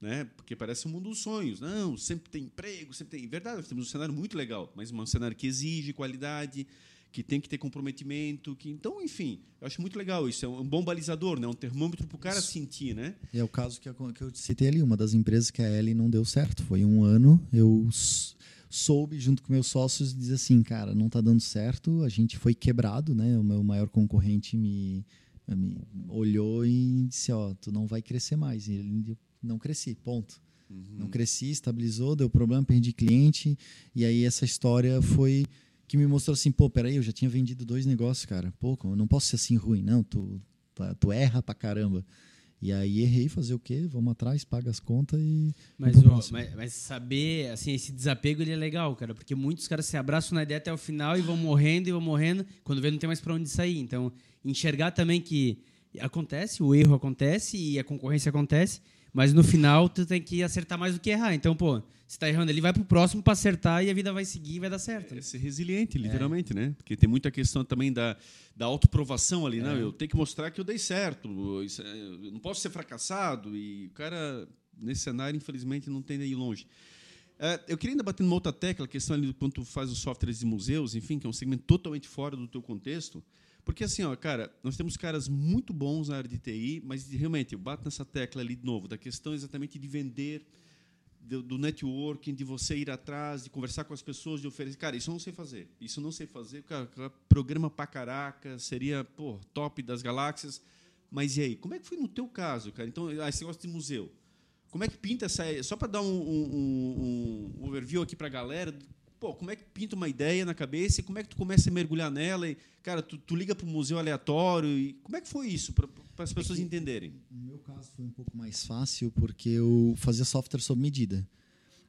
Speaker 1: né? Porque parece um mundo dos sonhos. Não, sempre tem emprego, sempre tem. Verdade, temos um cenário muito legal, mas um cenário que exige qualidade, que tem que ter comprometimento, que então, enfim, eu acho muito legal isso. É um bom balizador, né? Um termômetro para o cara sentir, né?
Speaker 4: É o caso que, eu- citei ali, uma das empresas que a Ellie não deu certo. Foi um ano, eu soube, junto com meus sócios, dizer assim, cara, não está dando certo, a gente foi quebrado, né? O meu maior concorrente me, me olhou e disse, ó, tu não vai crescer mais. E ele, não cresci, ponto. Não cresci, estabilizou, deu problema, perdi cliente. E aí essa história foi que me mostrou assim, pô, peraí, eu já tinha vendido dois negócios, cara. Pô, eu não posso ser assim ruim, não. Tu, tu, tu erra pra caramba. E aí errei, fazer o quê? Vamos atrás, paga as contas e.
Speaker 2: Mas, ó, mas, mas saber, assim, esse desapego ele é legal, cara, porque muitos caras se abraçam na ideia até o final e vão morrendo e vão morrendo, quando vê não tem mais pra onde sair. Então, enxergar também que acontece, o erro acontece e a concorrência acontece, mas no final tu tem que acertar mais do que errar. Então, pô, se tá errando ali, vai pro próximo pra acertar e a vida vai seguir e vai dar certo. né?
Speaker 1: É ser resiliente, literalmente, né? Porque tem muita questão também da, da autoprovação ali, né? Eu tenho que mostrar que eu dei certo, é- eu não posso ser fracassado. E o cara, nesse cenário, infelizmente, não tem nem longe. É, eu queria ainda bater numa outra tecla, a questão ali do quanto faz os softwares de museus, enfim, que é um segmento totalmente fora do teu contexto. Porque assim, ó, cara, nós temos caras muito bons na área de TI, mas realmente eu bato nessa tecla ali de novo, da questão exatamente de vender, do, do networking, de você ir atrás, de conversar com as pessoas, de oferecer. Cara, isso eu não sei fazer. Isso eu não sei fazer. Cara, programa pra caraca, seria, pô, top das galáxias. Mas e aí? Como é que foi no teu caso, cara? Então, ah, esse negócio de museu. Como é que pinta essa. Só para dar um, um- um- um overview aqui para a galera. Pô, como é que pinta uma ideia na cabeça e como é que tu começa a mergulhar nela? E, cara, tu, tu liga para um museu aleatório. E como é que foi isso, para as pessoas entenderem?
Speaker 4: No meu caso foi um pouco mais fácil porque eu fazia software sob medida.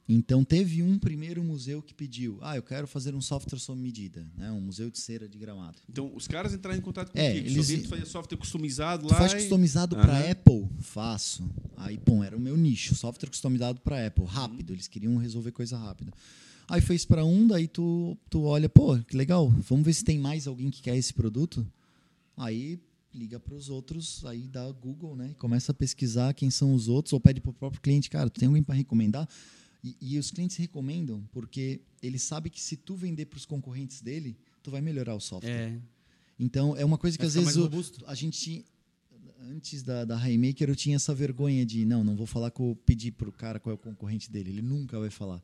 Speaker 4: Então teve um primeiro museu que pediu, ah, eu quero fazer um software sob medida, né? Um museu de cera de Gramado.
Speaker 1: Então, os caras entraram em contato
Speaker 4: É,
Speaker 1: contigo.
Speaker 4: eles-
Speaker 1: que tu fazia software customizado
Speaker 4: Tu
Speaker 1: lá.
Speaker 4: faz
Speaker 1: e-
Speaker 4: customizado para Apple? Faço. Aí, bom, era o meu nicho, software customizado para Apple, rápido. Eles queriam resolver coisa rápida. Aí fez para um, daí tu, tu olha, pô, que legal. Vamos ver se tem mais alguém que quer esse produto. Aí liga para os outros, aí dá Google, né? Começa a pesquisar quem são os outros, ou pede para o próprio cliente, cara, tu tem alguém para recomendar? E, e os clientes recomendam porque ele sabe que se tu vender para os concorrentes dele, tu vai melhorar o software.
Speaker 2: É.
Speaker 4: Então é uma coisa que
Speaker 2: Vai
Speaker 4: às vezes o- a gente antes da, da Highmaker eu tinha essa vergonha de não, não vou falar com pedir pro cara qual é o concorrente dele, ele nunca vai falar.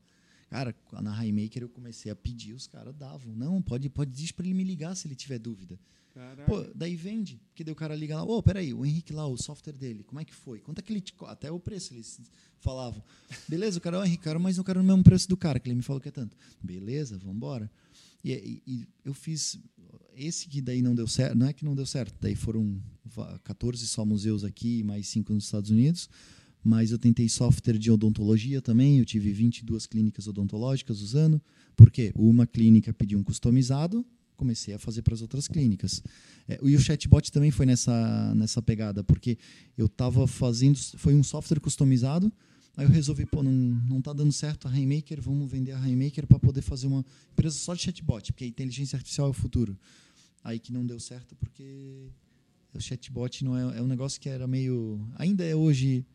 Speaker 4: Cara, na Highmaker eu comecei a pedir, os caras davam. Não, pode pode dizer para ele me ligar se ele tiver dúvida.
Speaker 1: Caraca.
Speaker 4: Pô, daí vende. Porque daí o cara liga lá, ô, peraí, o Henrique lá, o software dele, como é que foi? Quanto é que ele te co-" Até o preço eles falavam. Beleza, o cara, ô Henrique, cara, mas não quero o mesmo preço do cara, que ele me falou que é tanto. Beleza, vamos embora. E, e- e eu fiz esse que daí não deu certo, não é que não deu certo, daí foram va- 14 só museus aqui, mais 5 nos Estados Unidos, mas eu tentei software de odontologia também, eu tive 22 clínicas odontológicas usando, porque uma clínica pediu um customizado, comecei a fazer para as outras clínicas. É, e o chatbot também foi nessa, nessa pegada, porque eu estava fazendo, foi um software customizado, aí eu resolvi, pô, não, não tá dando certo a Rainmaker, vamos vender a Rainmaker para poder fazer uma empresa só de chatbot, porque a inteligência artificial é o futuro. Aí que não deu certo porque o chatbot não é, é um negócio que era meio, ainda é hoje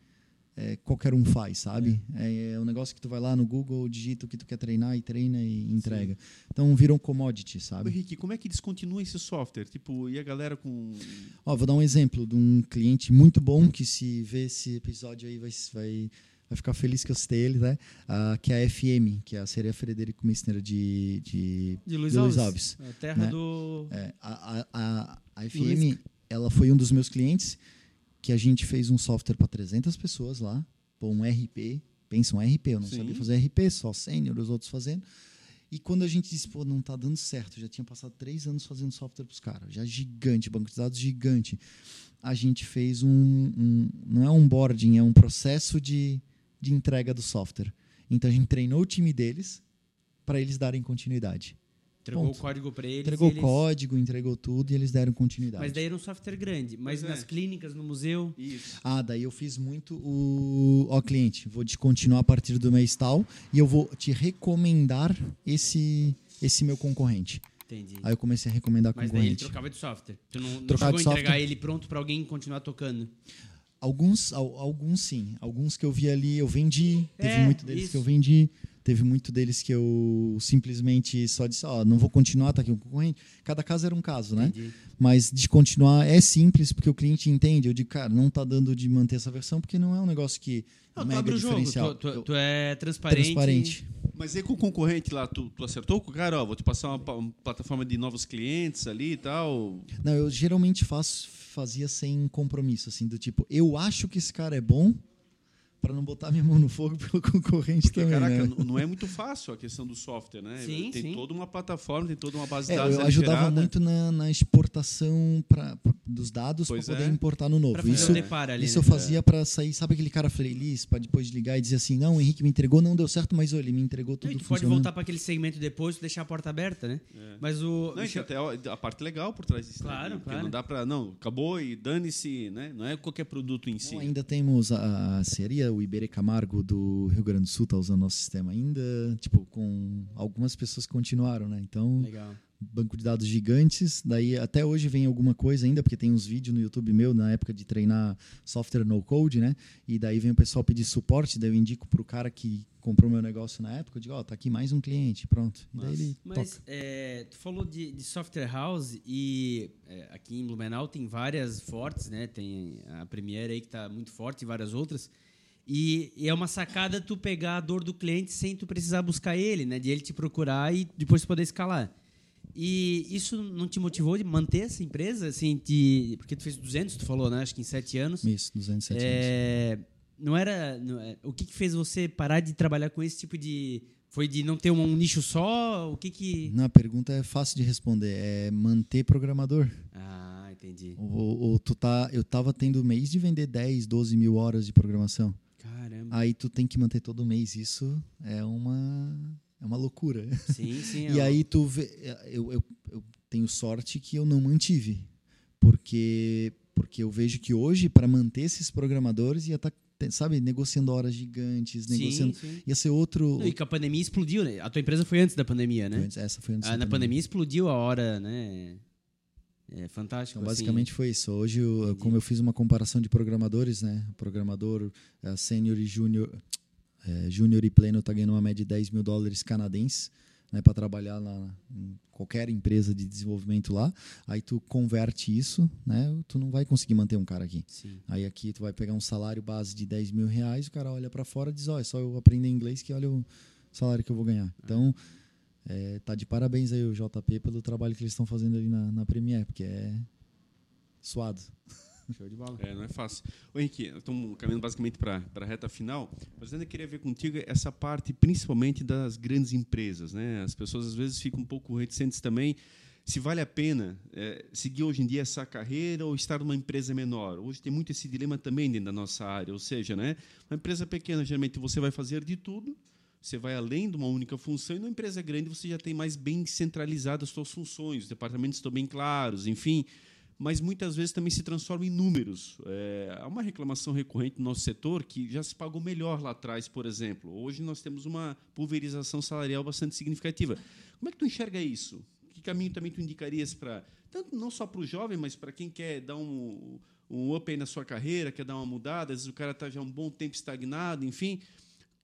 Speaker 4: é, qualquer um faz, sabe? É. é um negócio que tu vai lá no Google, digita o que tu quer treinar e treina e entrega. Sim. Então virou um commodity, sabe?
Speaker 1: Ô, Henrique, como é que descontinua esse software? Tipo, e a galera com.
Speaker 4: Ó, vou dar um exemplo de um cliente muito bom que se vê esse episódio aí vai, vai, vai ficar feliz que eu citei ele, né? Uh, que é a FM, que é a Seria Frederico Missner de, de,
Speaker 2: de Luiz, de Luiz Alves. A terra
Speaker 4: né?
Speaker 2: do.
Speaker 4: É, a, a, a, a FM, Luiz... ela foi um dos meus clientes que a gente fez um software para 300 pessoas lá, pô, um RP, pensa um RP, eu não Sim. sabia fazer RP, só sênior, os outros fazendo. E quando a gente disse, pô, não está dando certo, já tinha passado três anos fazendo software para os caras, já gigante, banco de dados gigante, a gente fez um, um, não é um onboarding, é um processo de, de entrega do software. Então a gente treinou o time deles para eles darem continuidade.
Speaker 2: Entregou Ponto. o código para eles.
Speaker 4: Entregou
Speaker 2: o
Speaker 4: eles... código, entregou tudo e eles deram continuidade.
Speaker 2: Mas daí era um software grande. Mas pois nas é. clínicas, no museu.
Speaker 4: Isso. Ah, daí eu fiz muito o. Ó, cliente, vou te continuar a partir do mês tal e eu vou te recomendar esse, esse meu concorrente.
Speaker 2: Entendi.
Speaker 4: Aí eu comecei a recomendar
Speaker 2: Mas
Speaker 4: concorrente.
Speaker 2: Mas daí ele trocava de software. Tu não, não chegou a entregar software? ele pronto para alguém continuar tocando?
Speaker 4: Alguns, alguns sim. Alguns que eu vi ali, eu vendi. Teve é, muito deles isso. que eu vendi. Teve muito deles que eu simplesmente só disse, ó, oh, não vou continuar, tá aqui um concorrente. Cada caso era um caso, né? Entendi. Mas de continuar é simples, porque o cliente entende. Eu digo, cara, não tá dando de manter essa versão, porque não é um negócio que
Speaker 2: não, mega tu diferencial. Tu, tu, tu, é transparente.
Speaker 4: Transparente.
Speaker 1: Mas aí com o concorrente lá, tu, tu acertou com o cara, ó, vou te passar uma, uma, plataforma de novos clientes ali e tal?
Speaker 4: Não, eu geralmente faço, fazia sem compromisso, assim, do tipo, eu acho que esse cara é bom, para não botar minha mão no fogo pelo concorrente Porque, também. Caraca,
Speaker 1: né? não é muito fácil a questão do software, né?
Speaker 2: Sim,
Speaker 1: tem
Speaker 2: sim.
Speaker 1: toda uma plataforma, tem toda uma base de
Speaker 4: é,
Speaker 1: dados.
Speaker 4: Eu ajudava gerada. muito na, na exportação pra, pra dos dados para poder é. importar no novo.
Speaker 2: isso
Speaker 4: ali, isso
Speaker 2: né?
Speaker 4: eu fazia é. para sair, sabe aquele cara feliz para depois ligar e dizer assim, não, o Henrique me entregou, não deu certo, mas ele me entregou tudo. E tu
Speaker 2: pode voltar para aquele segmento depois, deixar a porta aberta, né?
Speaker 1: É.
Speaker 2: Mas o
Speaker 1: não, até a parte legal por trás disso.
Speaker 2: Né? Claro,
Speaker 1: né?
Speaker 2: claro.
Speaker 1: Não dá para não, acabou e dane-se, né? Não é qualquer produto em si.
Speaker 4: Não, ainda temos a, a seria o Iberê Camargo do Rio Grande do Sul está usando nosso sistema ainda, tipo, com algumas pessoas que continuaram, né? Então,
Speaker 2: Legal.
Speaker 4: banco de dados gigantes, daí até hoje vem alguma coisa ainda, porque tem uns vídeos no YouTube meu na época de treinar software no code, né? E daí vem o pessoal pedir suporte, daí eu indico pro cara que comprou meu negócio na época, eu digo, ó, oh, tá aqui mais um cliente, pronto. daí ele
Speaker 2: Mas é, tu falou de, de, software house e é, aqui em Blumenau tem várias fortes, né? Tem a Premiere aí que está muito forte e várias outras. E, e, é uma sacada tu pegar a dor do cliente sem tu precisar buscar ele, né? De ele te procurar e depois poder escalar. E isso não te motivou de manter essa empresa? Assim, de, porque tu fez 200, tu falou, né? Acho que em 7 anos.
Speaker 4: Isso, 207
Speaker 2: é, anos. Não era... Não, é, o que, que fez você parar de trabalhar com esse tipo de... Foi de não ter um, um nicho só? O que que...
Speaker 4: Não, a pergunta é fácil de responder. É manter programador.
Speaker 2: Ah, entendi.
Speaker 4: O, o, tu tá, eu tava tendo mês de vender 10, 12 mil horas de programação.
Speaker 2: Caramba.
Speaker 4: Aí tu tem que manter todo mês. Isso é uma, é uma loucura.
Speaker 2: Sim, sim.
Speaker 4: e aí tu vê, eu, eu, eu tenho sorte que eu não mantive. Porque, porque eu vejo que hoje, para manter esses programadores, ia estar tá sabe, negociando horas gigantes, sim, negociando. Sim. Ia ser outro.
Speaker 2: Não, e que a pandemia explodiu, né? A tua empresa foi antes da pandemia, né?
Speaker 4: Antes, essa foi antes.
Speaker 2: Ah, na pandemia. pandemia explodiu a hora, né? É fantástico.
Speaker 4: Então, basicamente assim. foi isso. Hoje, eu, como eu fiz uma comparação de programadores, né? Programador uh, sênior e júnior, é, júnior e pleno está ganhando uma média de 10 mil dólares canadenses né, para trabalhar lá em qualquer empresa de desenvolvimento lá. Aí tu converte isso, né? Tu não vai conseguir manter um cara aqui.
Speaker 2: Sim.
Speaker 4: Aí aqui tu vai pegar um salário base de 10 mil reais, o cara olha para fora e diz, ó, oh, é só eu aprender inglês que olha o salário que eu vou ganhar. Então... É, tá de parabéns aí o JP pelo trabalho que eles estão fazendo ali na, na Premiere, porque é suado.
Speaker 1: Show de bola. É, não é fácil. Ô, Henrique, estamos caminhando basicamente para a reta final, mas ainda queria ver contigo essa parte, principalmente das grandes empresas. Né? As pessoas às vezes ficam um pouco reticentes também se vale a pena é, seguir hoje em dia essa carreira ou estar numa empresa menor. Hoje tem muito esse dilema também dentro da nossa área, ou seja, né, uma empresa pequena, geralmente você vai fazer de tudo, você vai além de uma única função, e numa empresa grande você já tem mais bem centralizadas as suas funções, os departamentos estão bem claros, enfim. Mas muitas vezes também se transforma em números. É, há uma reclamação recorrente no nosso setor que já se pagou melhor lá atrás, por exemplo. Hoje nós temos uma pulverização salarial bastante significativa. Como é que tu enxerga isso? Que caminho também tu indicarias para tanto não só para o jovem, mas para quem quer dar um, um up aí na sua carreira, quer dar uma mudada, às vezes o cara está já um bom tempo estagnado, enfim.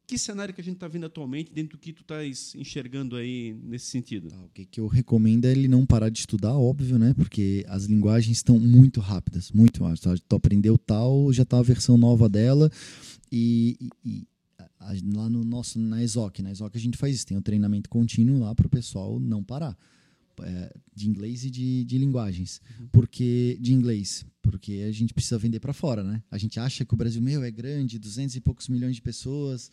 Speaker 1: Que cenário que a gente está vendo atualmente, dentro do que tu estás enxergando aí nesse sentido?
Speaker 4: Tá, o que, que eu recomendo é ele não parar de estudar, óbvio, né? Porque as linguagens estão muito rápidas, muito rápidas. Tu aprendeu tal, já está a versão nova dela. E, e, a, lá no nosso, na ESOC, na ESOC a gente faz isso, tem o um treinamento contínuo lá para o pessoal não parar. É, de inglês e de, de linguagens. Uhum. Porque de inglês, porque a gente precisa vender para fora, né? A gente acha que o Brasil meu é grande, 200 e poucos milhões de pessoas,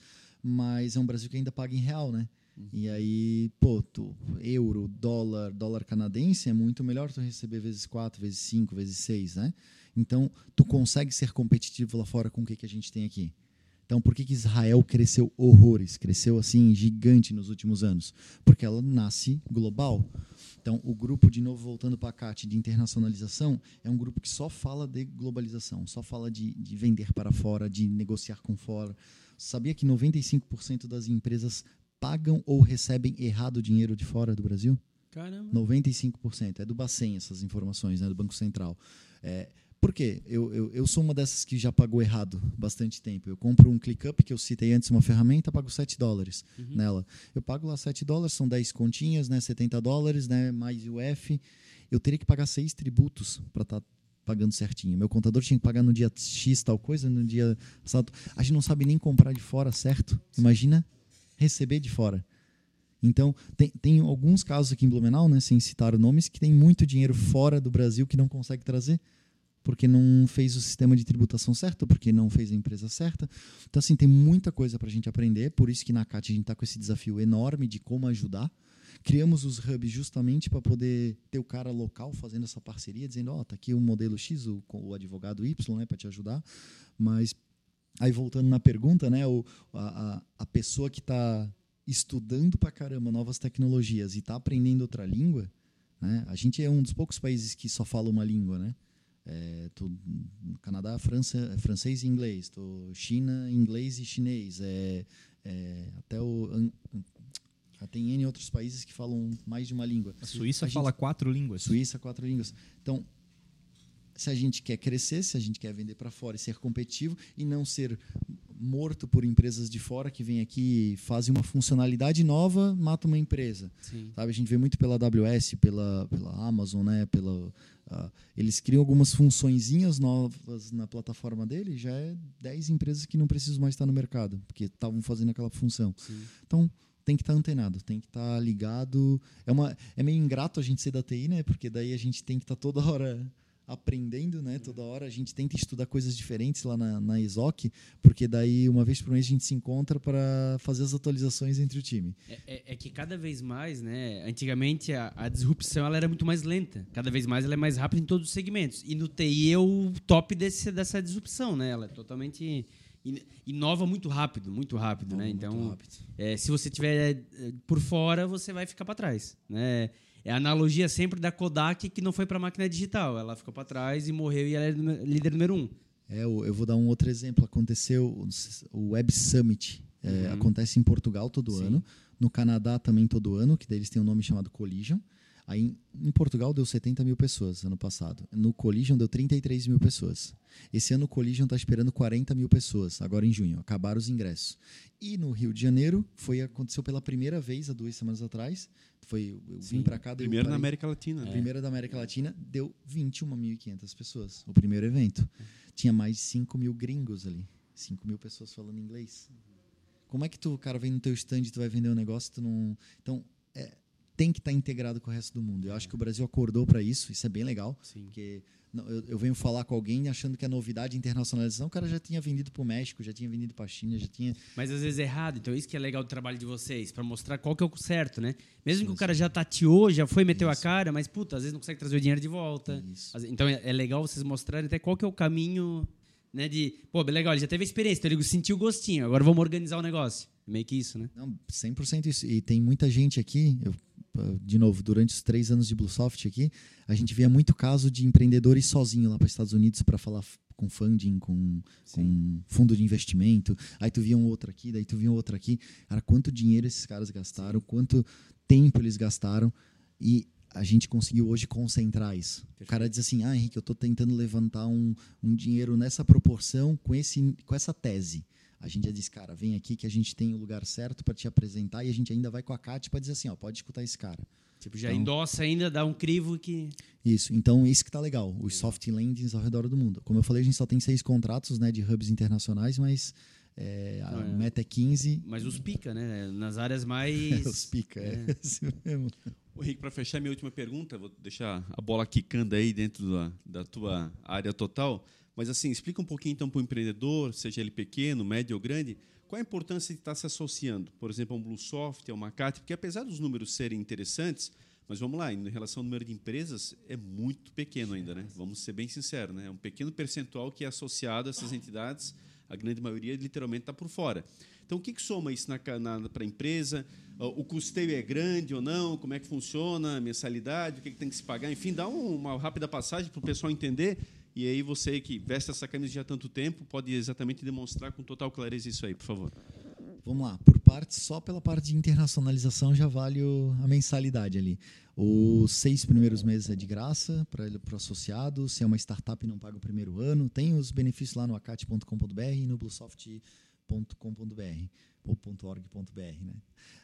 Speaker 4: mas é um Brasil que ainda paga em real, né? Uhum. E aí, pô, tu, euro, dólar, dólar canadense é muito melhor tu receber vezes 4, vezes 5, vezes 6, né? Então, tu consegue ser competitivo lá fora com o que, que a gente tem aqui. Então, por que, que Israel cresceu horrores? Cresceu assim, gigante nos últimos anos? Porque ela nasce global. Então, o grupo, de novo, voltando para a CAT, de internacionalização, é um grupo que só fala de globalização, só fala de, de vender para fora, de negociar com fora, Sabia que 95% das empresas pagam ou recebem errado dinheiro de fora do Brasil?
Speaker 2: Caramba.
Speaker 4: 95%. É do Bacen essas informações, né, do Banco Central. É, por quê? Eu, eu, eu, sou uma dessas que já pagou errado bastante tempo. Eu compro um ClickUp, que eu citei antes, uma ferramenta, pago 7 dólares uhum. nela. Eu pago lá 7 dólares, são 10 continhas, né, 70 dólares, né, mais UF. Eu teria que pagar 6 tributos para estar tá pagando certinho. Meu contador tinha que pagar no dia X tal coisa, no dia. A gente não sabe nem comprar de fora, certo? Imagina receber de fora. Então, tem, tem alguns casos aqui em Blumenau, né, sem citar nomes, que tem muito dinheiro fora do Brasil que não consegue trazer porque não fez o sistema de tributação certo, porque não fez a empresa certa. Então, assim, tem muita coisa para a gente aprender. Por isso que na CAT a gente está com esse desafio enorme de como ajudar. Criamos os hubs justamente para poder ter o cara local fazendo essa parceria, dizendo, ó, oh, tá aqui o modelo X, o, o advogado Y, né, para te ajudar. Mas aí voltando na pergunta, né, o, a, a pessoa que está estudando para caramba novas tecnologias e está aprendendo outra língua, né, a gente é um dos poucos países que só fala uma língua, né? É, tô, Canadá, França, francês e inglês. Tô, China, inglês e chinês. É, é, até o tem N outros países que falam mais de uma língua.
Speaker 3: A Suíça a fala gente, quatro línguas.
Speaker 4: Suíça, quatro línguas. Então, se a gente quer crescer, se a gente quer vender para fora e ser competitivo e não ser morto por empresas de fora que vêm aqui e fazem uma funcionalidade nova, mata uma empresa. Sim. Sabe? A gente vê muito pela AWS, pela, pela Amazon, né? pela, uh, eles criam algumas funçõezinhas novas na plataforma dele, já é 10 empresas que não precisam mais estar no mercado, porque estavam fazendo aquela função. Sim. Então, tem que estar tá antenado, tem que estar tá ligado. É, uma, é meio ingrato a gente ser da TI, né? Porque daí a gente tem que estar tá toda hora aprendendo, né? Toda hora a gente tenta estudar coisas diferentes lá na, na ESOC, porque daí uma vez por mês a gente se encontra para fazer as atualizações entre o time.
Speaker 2: É, é, é, que cada vez mais, né? Antigamente a, a, disrupção ela era muito mais lenta, cada vez mais ela é mais rápida em todos os segmentos. E no TI é o top desse, dessa disrupção, né? Ela é totalmente inova muito rápido, muito rápido, né? Então, rápido. É, se você tiver é, por fora, você vai ficar para trás, né? É a analogia sempre da Kodak que não foi para a máquina digital, ela ficou para trás e morreu e ela é líder número um.
Speaker 4: É, eu vou dar um outro exemplo. Aconteceu o Web Summit, é, uhum. acontece em Portugal todo Sim. ano, no Canadá também todo ano, que deles tem um nome chamado Collision. Aí em Portugal deu 70 mil pessoas ano passado. No Collision deu 33 mil pessoas. Esse ano o Collision está esperando 40 mil pessoas, agora em junho. Acabaram os ingressos. E no Rio de Janeiro, foi aconteceu pela primeira vez há duas semanas atrás. Foi, eu vim para cá.
Speaker 1: Primeiro na América Latina.
Speaker 4: É. Primeira da América Latina, deu 21.500 pessoas. O primeiro evento. Tinha mais de 5 mil gringos ali. 5 mil pessoas falando inglês. Como é que tu, cara, vem no teu stand e tu vai vender um negócio tu não... Então, é, tem que estar tá integrado com o resto do mundo. Eu acho que o Brasil acordou para isso, isso é bem legal, Sim. porque eu, eu, venho falar com alguém achando que a novidade internacionalização, o cara já tinha vendido para o México, já tinha vendido para a China, já tinha.
Speaker 2: Mas às vezes é errado, então isso que é legal do trabalho de vocês, para mostrar qual que é o certo, né? Mesmo isso. que o cara já tateou, já foi, meteu isso. a cara, mas puta, às vezes não consegue trazer o dinheiro de volta. Isso. Então é, é legal vocês mostrarem até qual que é o caminho, né? De, pô, legal, ele já teve a experiência, então ele sentiu o gostinho, agora vamos organizar o negócio. Meio que isso, né?
Speaker 4: Não, 100% isso. E tem muita gente aqui, eu de novo, durante os três anos de Bluesoft aqui, a gente via muito caso de empreendedores sozinhos lá para os Estados Unidos para falar com funding, com, com, fundo de investimento. Aí tu via um outro aqui, daí tu via um outro aqui. Cara, quanto dinheiro esses caras gastaram, quanto tempo eles gastaram. E a gente conseguiu hoje concentrar isso. O cara diz assim, ah, Henrique, eu estou tentando levantar um, um dinheiro nessa proporção com, esse, com essa tese. A gente já disse, cara, vem aqui que a gente tem o lugar certo para te apresentar e a gente ainda vai com a Cat para dizer assim, ó, pode escutar esse cara.
Speaker 2: Tipo, já então, endossa ainda, dá um crivo que...
Speaker 4: Isso, então isso que tá legal, os soft landings ao redor do mundo. Como eu falei, a gente só tem seis contratos né, de hubs internacionais, mas é, a é. meta é 15.
Speaker 2: Mas os pica, né? Nas áreas mais...
Speaker 4: os pica, é. é. Isso
Speaker 1: mesmo. O Henrique, para fechar minha última pergunta, vou deixar a bola quicando aí dentro da, da tua área total, mas assim, explica um pouquinho então para o empreendedor, seja ele pequeno, médio ou grande, qual a importância de estar se associando, por exemplo, a um Bluesoft, a uma CAT, porque apesar dos números serem interessantes, mas vamos lá, em relação ao número de empresas, é muito pequeno ainda, né? Vamos ser bem sinceros, né? É um pequeno percentual que é associado a essas entidades, a grande maioria literalmente está por fora. Então, o que, que soma isso para a empresa? O custeio é grande ou não? Como é que funciona? A mensalidade? O que, que tem que se pagar? Enfim, dá um, uma rápida passagem para o pessoal entender e aí você que veste essa camisa já há tanto tempo pode exatamente demonstrar com total clareza isso aí, por favor.
Speaker 4: Vamos lá, por parte, só pela parte de internacionalização já vale o, a mensalidade ali. Os seis primeiros meses é de graça para o associado. Se é uma startup, não paga o primeiro ano. Tem os benefícios lá no acate.com.br e no bluesoft.com.br ou .org.br. Né?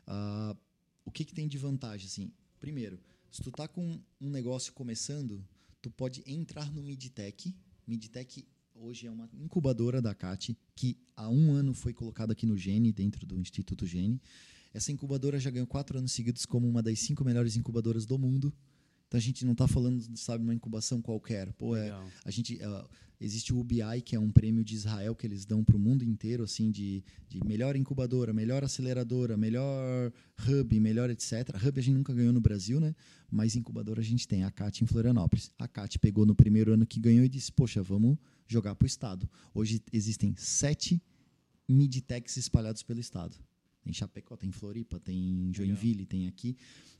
Speaker 4: Uh, o que, que tem de vantagem? Assim, primeiro, se tu está com um negócio começando, tu pode entrar no Midtech. Midtech hoje é uma incubadora da CAT, que há um ano foi colocada aqui no Gene, dentro do Instituto Gene. Essa incubadora já ganhou quatro anos seguidos como uma das cinco melhores incubadoras do mundo. Então a gente não está falando, sabe, uma incubação qualquer. Pô, é, a gente, uh, existe o UBI, que é um prêmio de Israel que eles dão para o mundo inteiro, assim, de, de melhor incubadora, melhor aceleradora, melhor hub, melhor etc. Hub a gente nunca ganhou no Brasil, né? Mas incubadora a gente tem a CAT em Florianópolis. A CAT pegou no primeiro ano que ganhou e disse, poxa, vamos jogar para o estado. Hoje existem sete midtechs espalhados pelo estado. Tem Chapecó, tem Floripa, tem Joinville, Legal. tem aqui.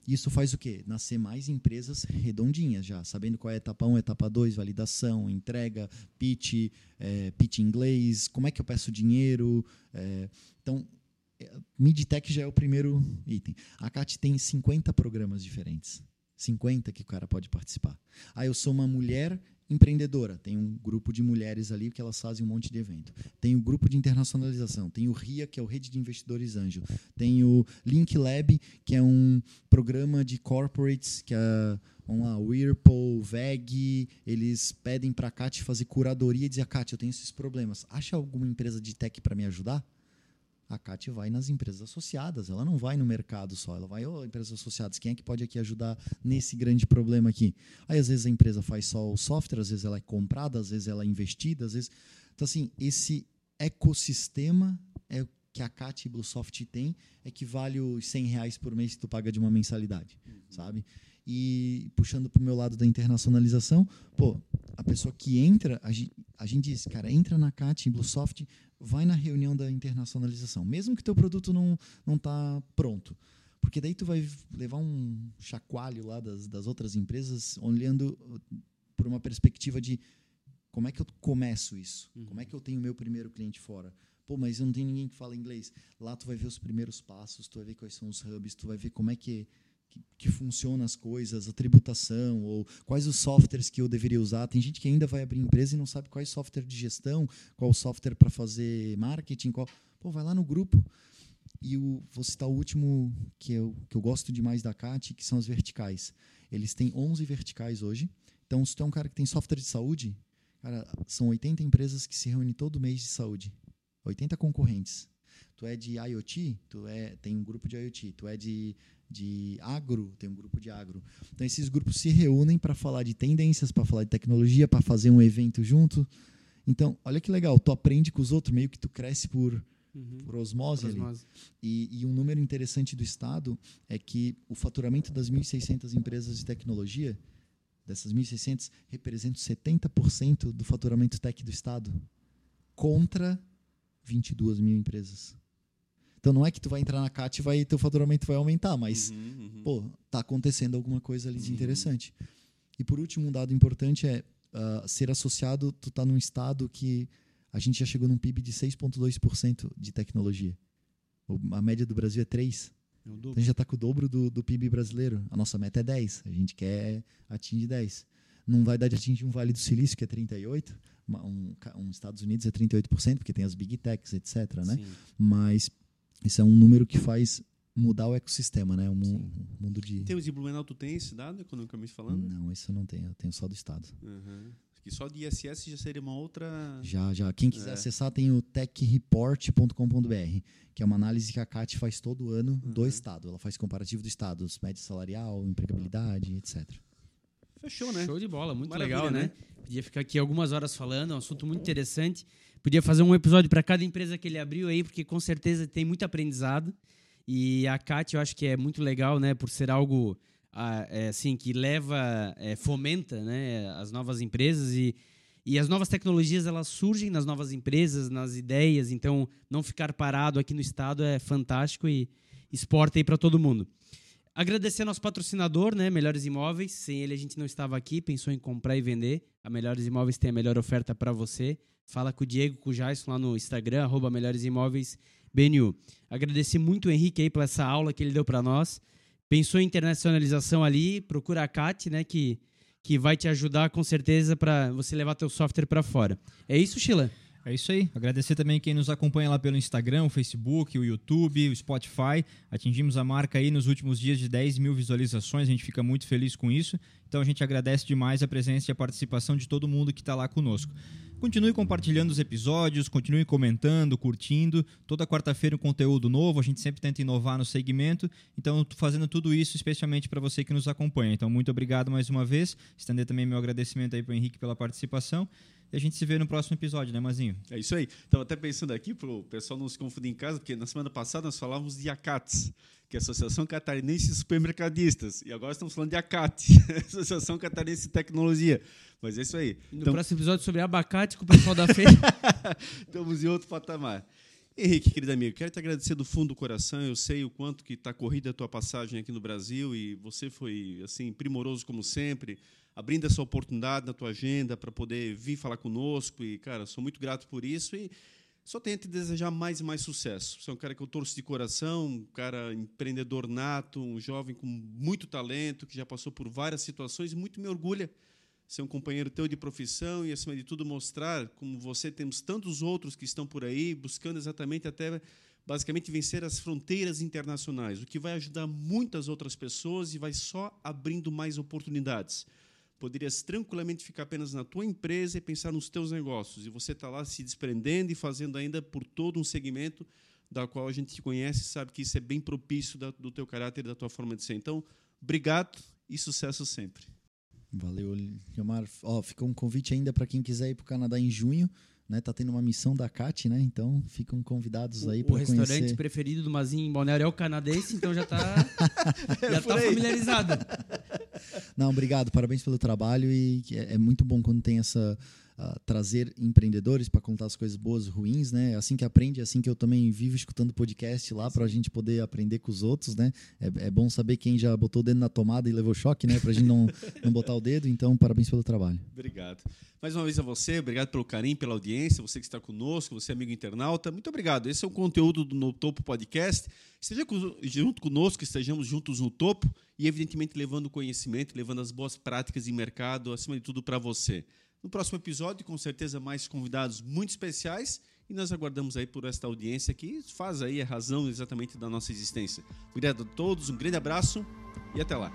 Speaker 4: Isso faz o quê? Nascer mais empresas redondinhas já, sabendo qual é a etapa 1, etapa 2, validação, entrega, pitch, é, pitch inglês, como é que eu peço dinheiro. É, então, é, Midtech já é o primeiro item. A CAT tem 50 programas diferentes. 50 que o cara pode participar. Ah, eu sou uma mulher empreendedora. Tem um grupo de mulheres ali que elas fazem um monte de evento. Tem o grupo de internacionalização. Tem o RIA, que é o Rede de Investidores Anjo. Tem o Link Lab, que é um programa de corporates que é vamos lá, Whirlpool, VEG, eles pedem para a Kat fazer curadoria e dizer, Kat, eu tenho esses problemas. Acha alguma empresa de tech para me ajudar? A Kat vai nas empresas associadas, ela não vai no mercado só, ela vai, oh, empresas associadas, quem é que pode aqui ajudar nesse grande problema aqui? Aí às vezes a empresa faz só o software, às vezes ela é comprada, às vezes ela é investida, às vezes. Então, assim, esse ecossistema é que a Cat e Bluesoft tem é que vale os 100 reais por mês que tu paga de uma mensalidade, uhum. sabe? E puxando para o meu lado da internacionalização, pô, a pessoa que entra, a gente, a gente diz, cara, entra na Cat e Bluesoft, vai na reunião da internacionalização, mesmo que teu produto não não tá pronto. Porque daí tu vai levar um chacoalho lá das, das outras empresas olhando uh, por uma perspectiva de como é que eu começo isso? Uhum. Como é que eu tenho meu primeiro cliente fora? Pô, mas eu não tenho ninguém que fala inglês. Lá tu vai ver os primeiros passos, tu vai ver quais são os hubs, tu vai ver como é que que, funcionam as coisas, a tributação, ou quais os softwares que eu deveria usar. Tem gente que ainda vai abrir empresa e não sabe qual é software de gestão, qual software para fazer marketing. Qual... Pô, vai lá no grupo. E o, vou citar o último que eu, que eu gosto demais da CAT, que são as verticais. Eles têm 11 verticais hoje. Então, se tu é um cara que tem software de saúde, cara, são 80 empresas que se reúnem todo mês de saúde. 80 concorrentes. Tu é de IoT, tu é, tem um grupo de IoT. Tu é de de agro, tem um grupo de agro. Então esses grupos se reúnem para falar de tendências, para falar de tecnologia, para fazer um evento junto. Então, olha que legal, tu aprende com os outros, meio que tu cresce por, uhum. por osmose, por osmose. E, e, um número interessante do Estado é que o faturamento das 1.600 empresas de tecnologia, dessas 1.600, representa 70% do faturamento tech do Estado, contra 22 mil empresas. Então não é que tu vai entrar na CAT e vai, teu faturamento vai aumentar, mas uhum, uhum. pô, tá acontecendo alguma coisa ali de uhum. interessante. E por último, um dado importante é uh, ser associado, tu tá num estado que a gente já chegou num PIB de 6,2% de tecnologia. A média do Brasil é 3%.
Speaker 2: É
Speaker 4: Então a gente já está com o dobro do, do PIB brasileiro. A nossa meta é 10. A gente quer atingir 10. Não vai dar de atingir um Vale do Silício, que é 38. uma- Um, ca- um Estados Unidos é 38%, porque tem as Big Techs, etc. Né? Mas esse é um número que faz mudar o ecossistema, né? O mu- o mundo de...
Speaker 1: Em termos de Blumenau, tu tem esse dado, economicamente falando?
Speaker 4: Não, isso eu não tenho. Eu tenho só do Estado.
Speaker 1: Uhum. Que só de ISS já seria uma outra.
Speaker 4: Já, já. Quem quiser
Speaker 1: É.
Speaker 4: acessar tem o techreport.com.br, que é uma análise que a CAT faz todo ano do
Speaker 1: Uhum.
Speaker 4: Estado. Ela faz comparativo do Estado, média salarial, empregabilidade, etc.
Speaker 1: Fechou, né?
Speaker 2: Show de bola, muito
Speaker 1: Maravilha,
Speaker 2: legal, né?
Speaker 1: né?
Speaker 2: Podia ficar aqui algumas horas falando, é um assunto muito interessante. Podia fazer um episódio para cada empresa que ele abriu aí, porque com certeza tem muito aprendizado. E a CAT eu acho que é muito legal, né? Por ser algo ah, é, assim que leva, é, fomenta, né? As novas empresas e e as novas tecnologias elas surgem nas novas empresas, nas ideias. Então não ficar parado aqui no estado é fantástico e exporta aí para todo mundo. Agradecer nosso patrocinador, né? Melhores Imóveis. Sem ele a gente não estava aqui, pensou em comprar e vender. A Melhores Imóveis tem a melhor oferta para você. Fala com o Diego, com o Jason lá no Instagram, arroba Melhores Imóveis BNU. Agradecer muito o Henrique aí por essa aula que ele deu para nós. Pensou em internacionalização ali, procura a Cat, né? Que, que vai te ajudar com certeza para você levar teu software para fora. É isso, Sheila?
Speaker 3: É isso aí. Agradecer também quem nos acompanha lá pelo Instagram, o Facebook, o YouTube, o Spotify. Atingimos a marca aí nos últimos dias de 10 mil visualizações. A gente fica muito feliz com isso. Então a gente agradece demais a presença e a participação de todo mundo que está lá conosco. Continue compartilhando os episódios, continue comentando, curtindo. Toda quarta-feira um conteúdo novo, a gente sempre tenta inovar no segmento. Então, fazendo tudo isso especialmente para você que nos acompanha. Então, muito obrigado mais uma vez. Estender também meu agradecimento aí para o Henrique pela participação. E a gente se vê no próximo episódio, né, Mazinho?
Speaker 1: É isso aí. Estava até pensando aqui para o pessoal não se confundir em casa, porque na semana passada nós falávamos de ACATS, que é a Associação Catarinense de Supermercadistas. E agora estamos falando de ACAT, Associação Catarinense de Tecnologia. Mas é isso aí.
Speaker 2: E no
Speaker 1: Então,
Speaker 2: próximo episódio sobre abacate com o pessoal da feira.
Speaker 1: Estamos em outro patamar. Henrique, querido amigo, quero te agradecer do fundo do coração. Eu sei o quanto que está corrida a tua passagem aqui no Brasil e você foi assim primoroso como sempre, abrindo essa oportunidade na tua agenda para poder vir falar conosco e, cara, sou muito grato por isso e só tenho a te desejar mais e mais sucesso. Você é um cara que eu torço de coração, um cara empreendedor nato, um jovem com muito talento, que já passou por várias situações e muito me orgulha ser um companheiro teu de profissão e, acima de tudo, mostrar como você temos tantos outros que estão por aí buscando exatamente até basicamente vencer as fronteiras internacionais, o que vai ajudar muitas outras pessoas e vai só abrindo mais oportunidades. Poderias tranquilamente ficar apenas na tua empresa e pensar nos teus negócios, e você está lá se desprendendo e fazendo ainda por todo um segmento da qual a gente te conhece sabe que isso é bem propício da, do teu caráter da tua forma de ser. Então, obrigado e sucesso sempre.
Speaker 4: Valeu, Leomar. Ó, ficou um convite ainda para quem quiser ir para o Canadá em junho. Né? Tá tendo uma missão da CAT, né? Então ficam convidados aí
Speaker 2: o
Speaker 4: para
Speaker 2: restaurante
Speaker 4: conhecer.
Speaker 2: preferido do Mazinho em Balneário é o canadense, então já tá, já tá familiarizado.
Speaker 4: Não, obrigado, parabéns pelo trabalho e é, é muito bom quando tem essa trazer empreendedores para contar as coisas boas e ruins, né? É assim que aprende, é assim que eu também vivo escutando podcast lá para a gente poder aprender com os outros, né? É, é bom saber quem já botou o dedo na tomada e levou choque, né? Para a gente não, não botar o dedo. Então, parabéns pelo trabalho.
Speaker 1: Obrigado. Mais uma vez a você, obrigado pelo carinho, pela audiência, você que está conosco, você amigo internauta, muito obrigado. Esse é o conteúdo do No Topo Podcast. Esteja junto conosco, estejamos juntos no topo e, evidentemente, levando conhecimento, levando as boas práticas de mercado, acima de tudo, para você. No próximo episódio, com certeza, mais convidados muito especiais e nós aguardamos aí por esta audiência que faz aí a razão exatamente da nossa existência. Obrigado a todos, um grande abraço e até lá.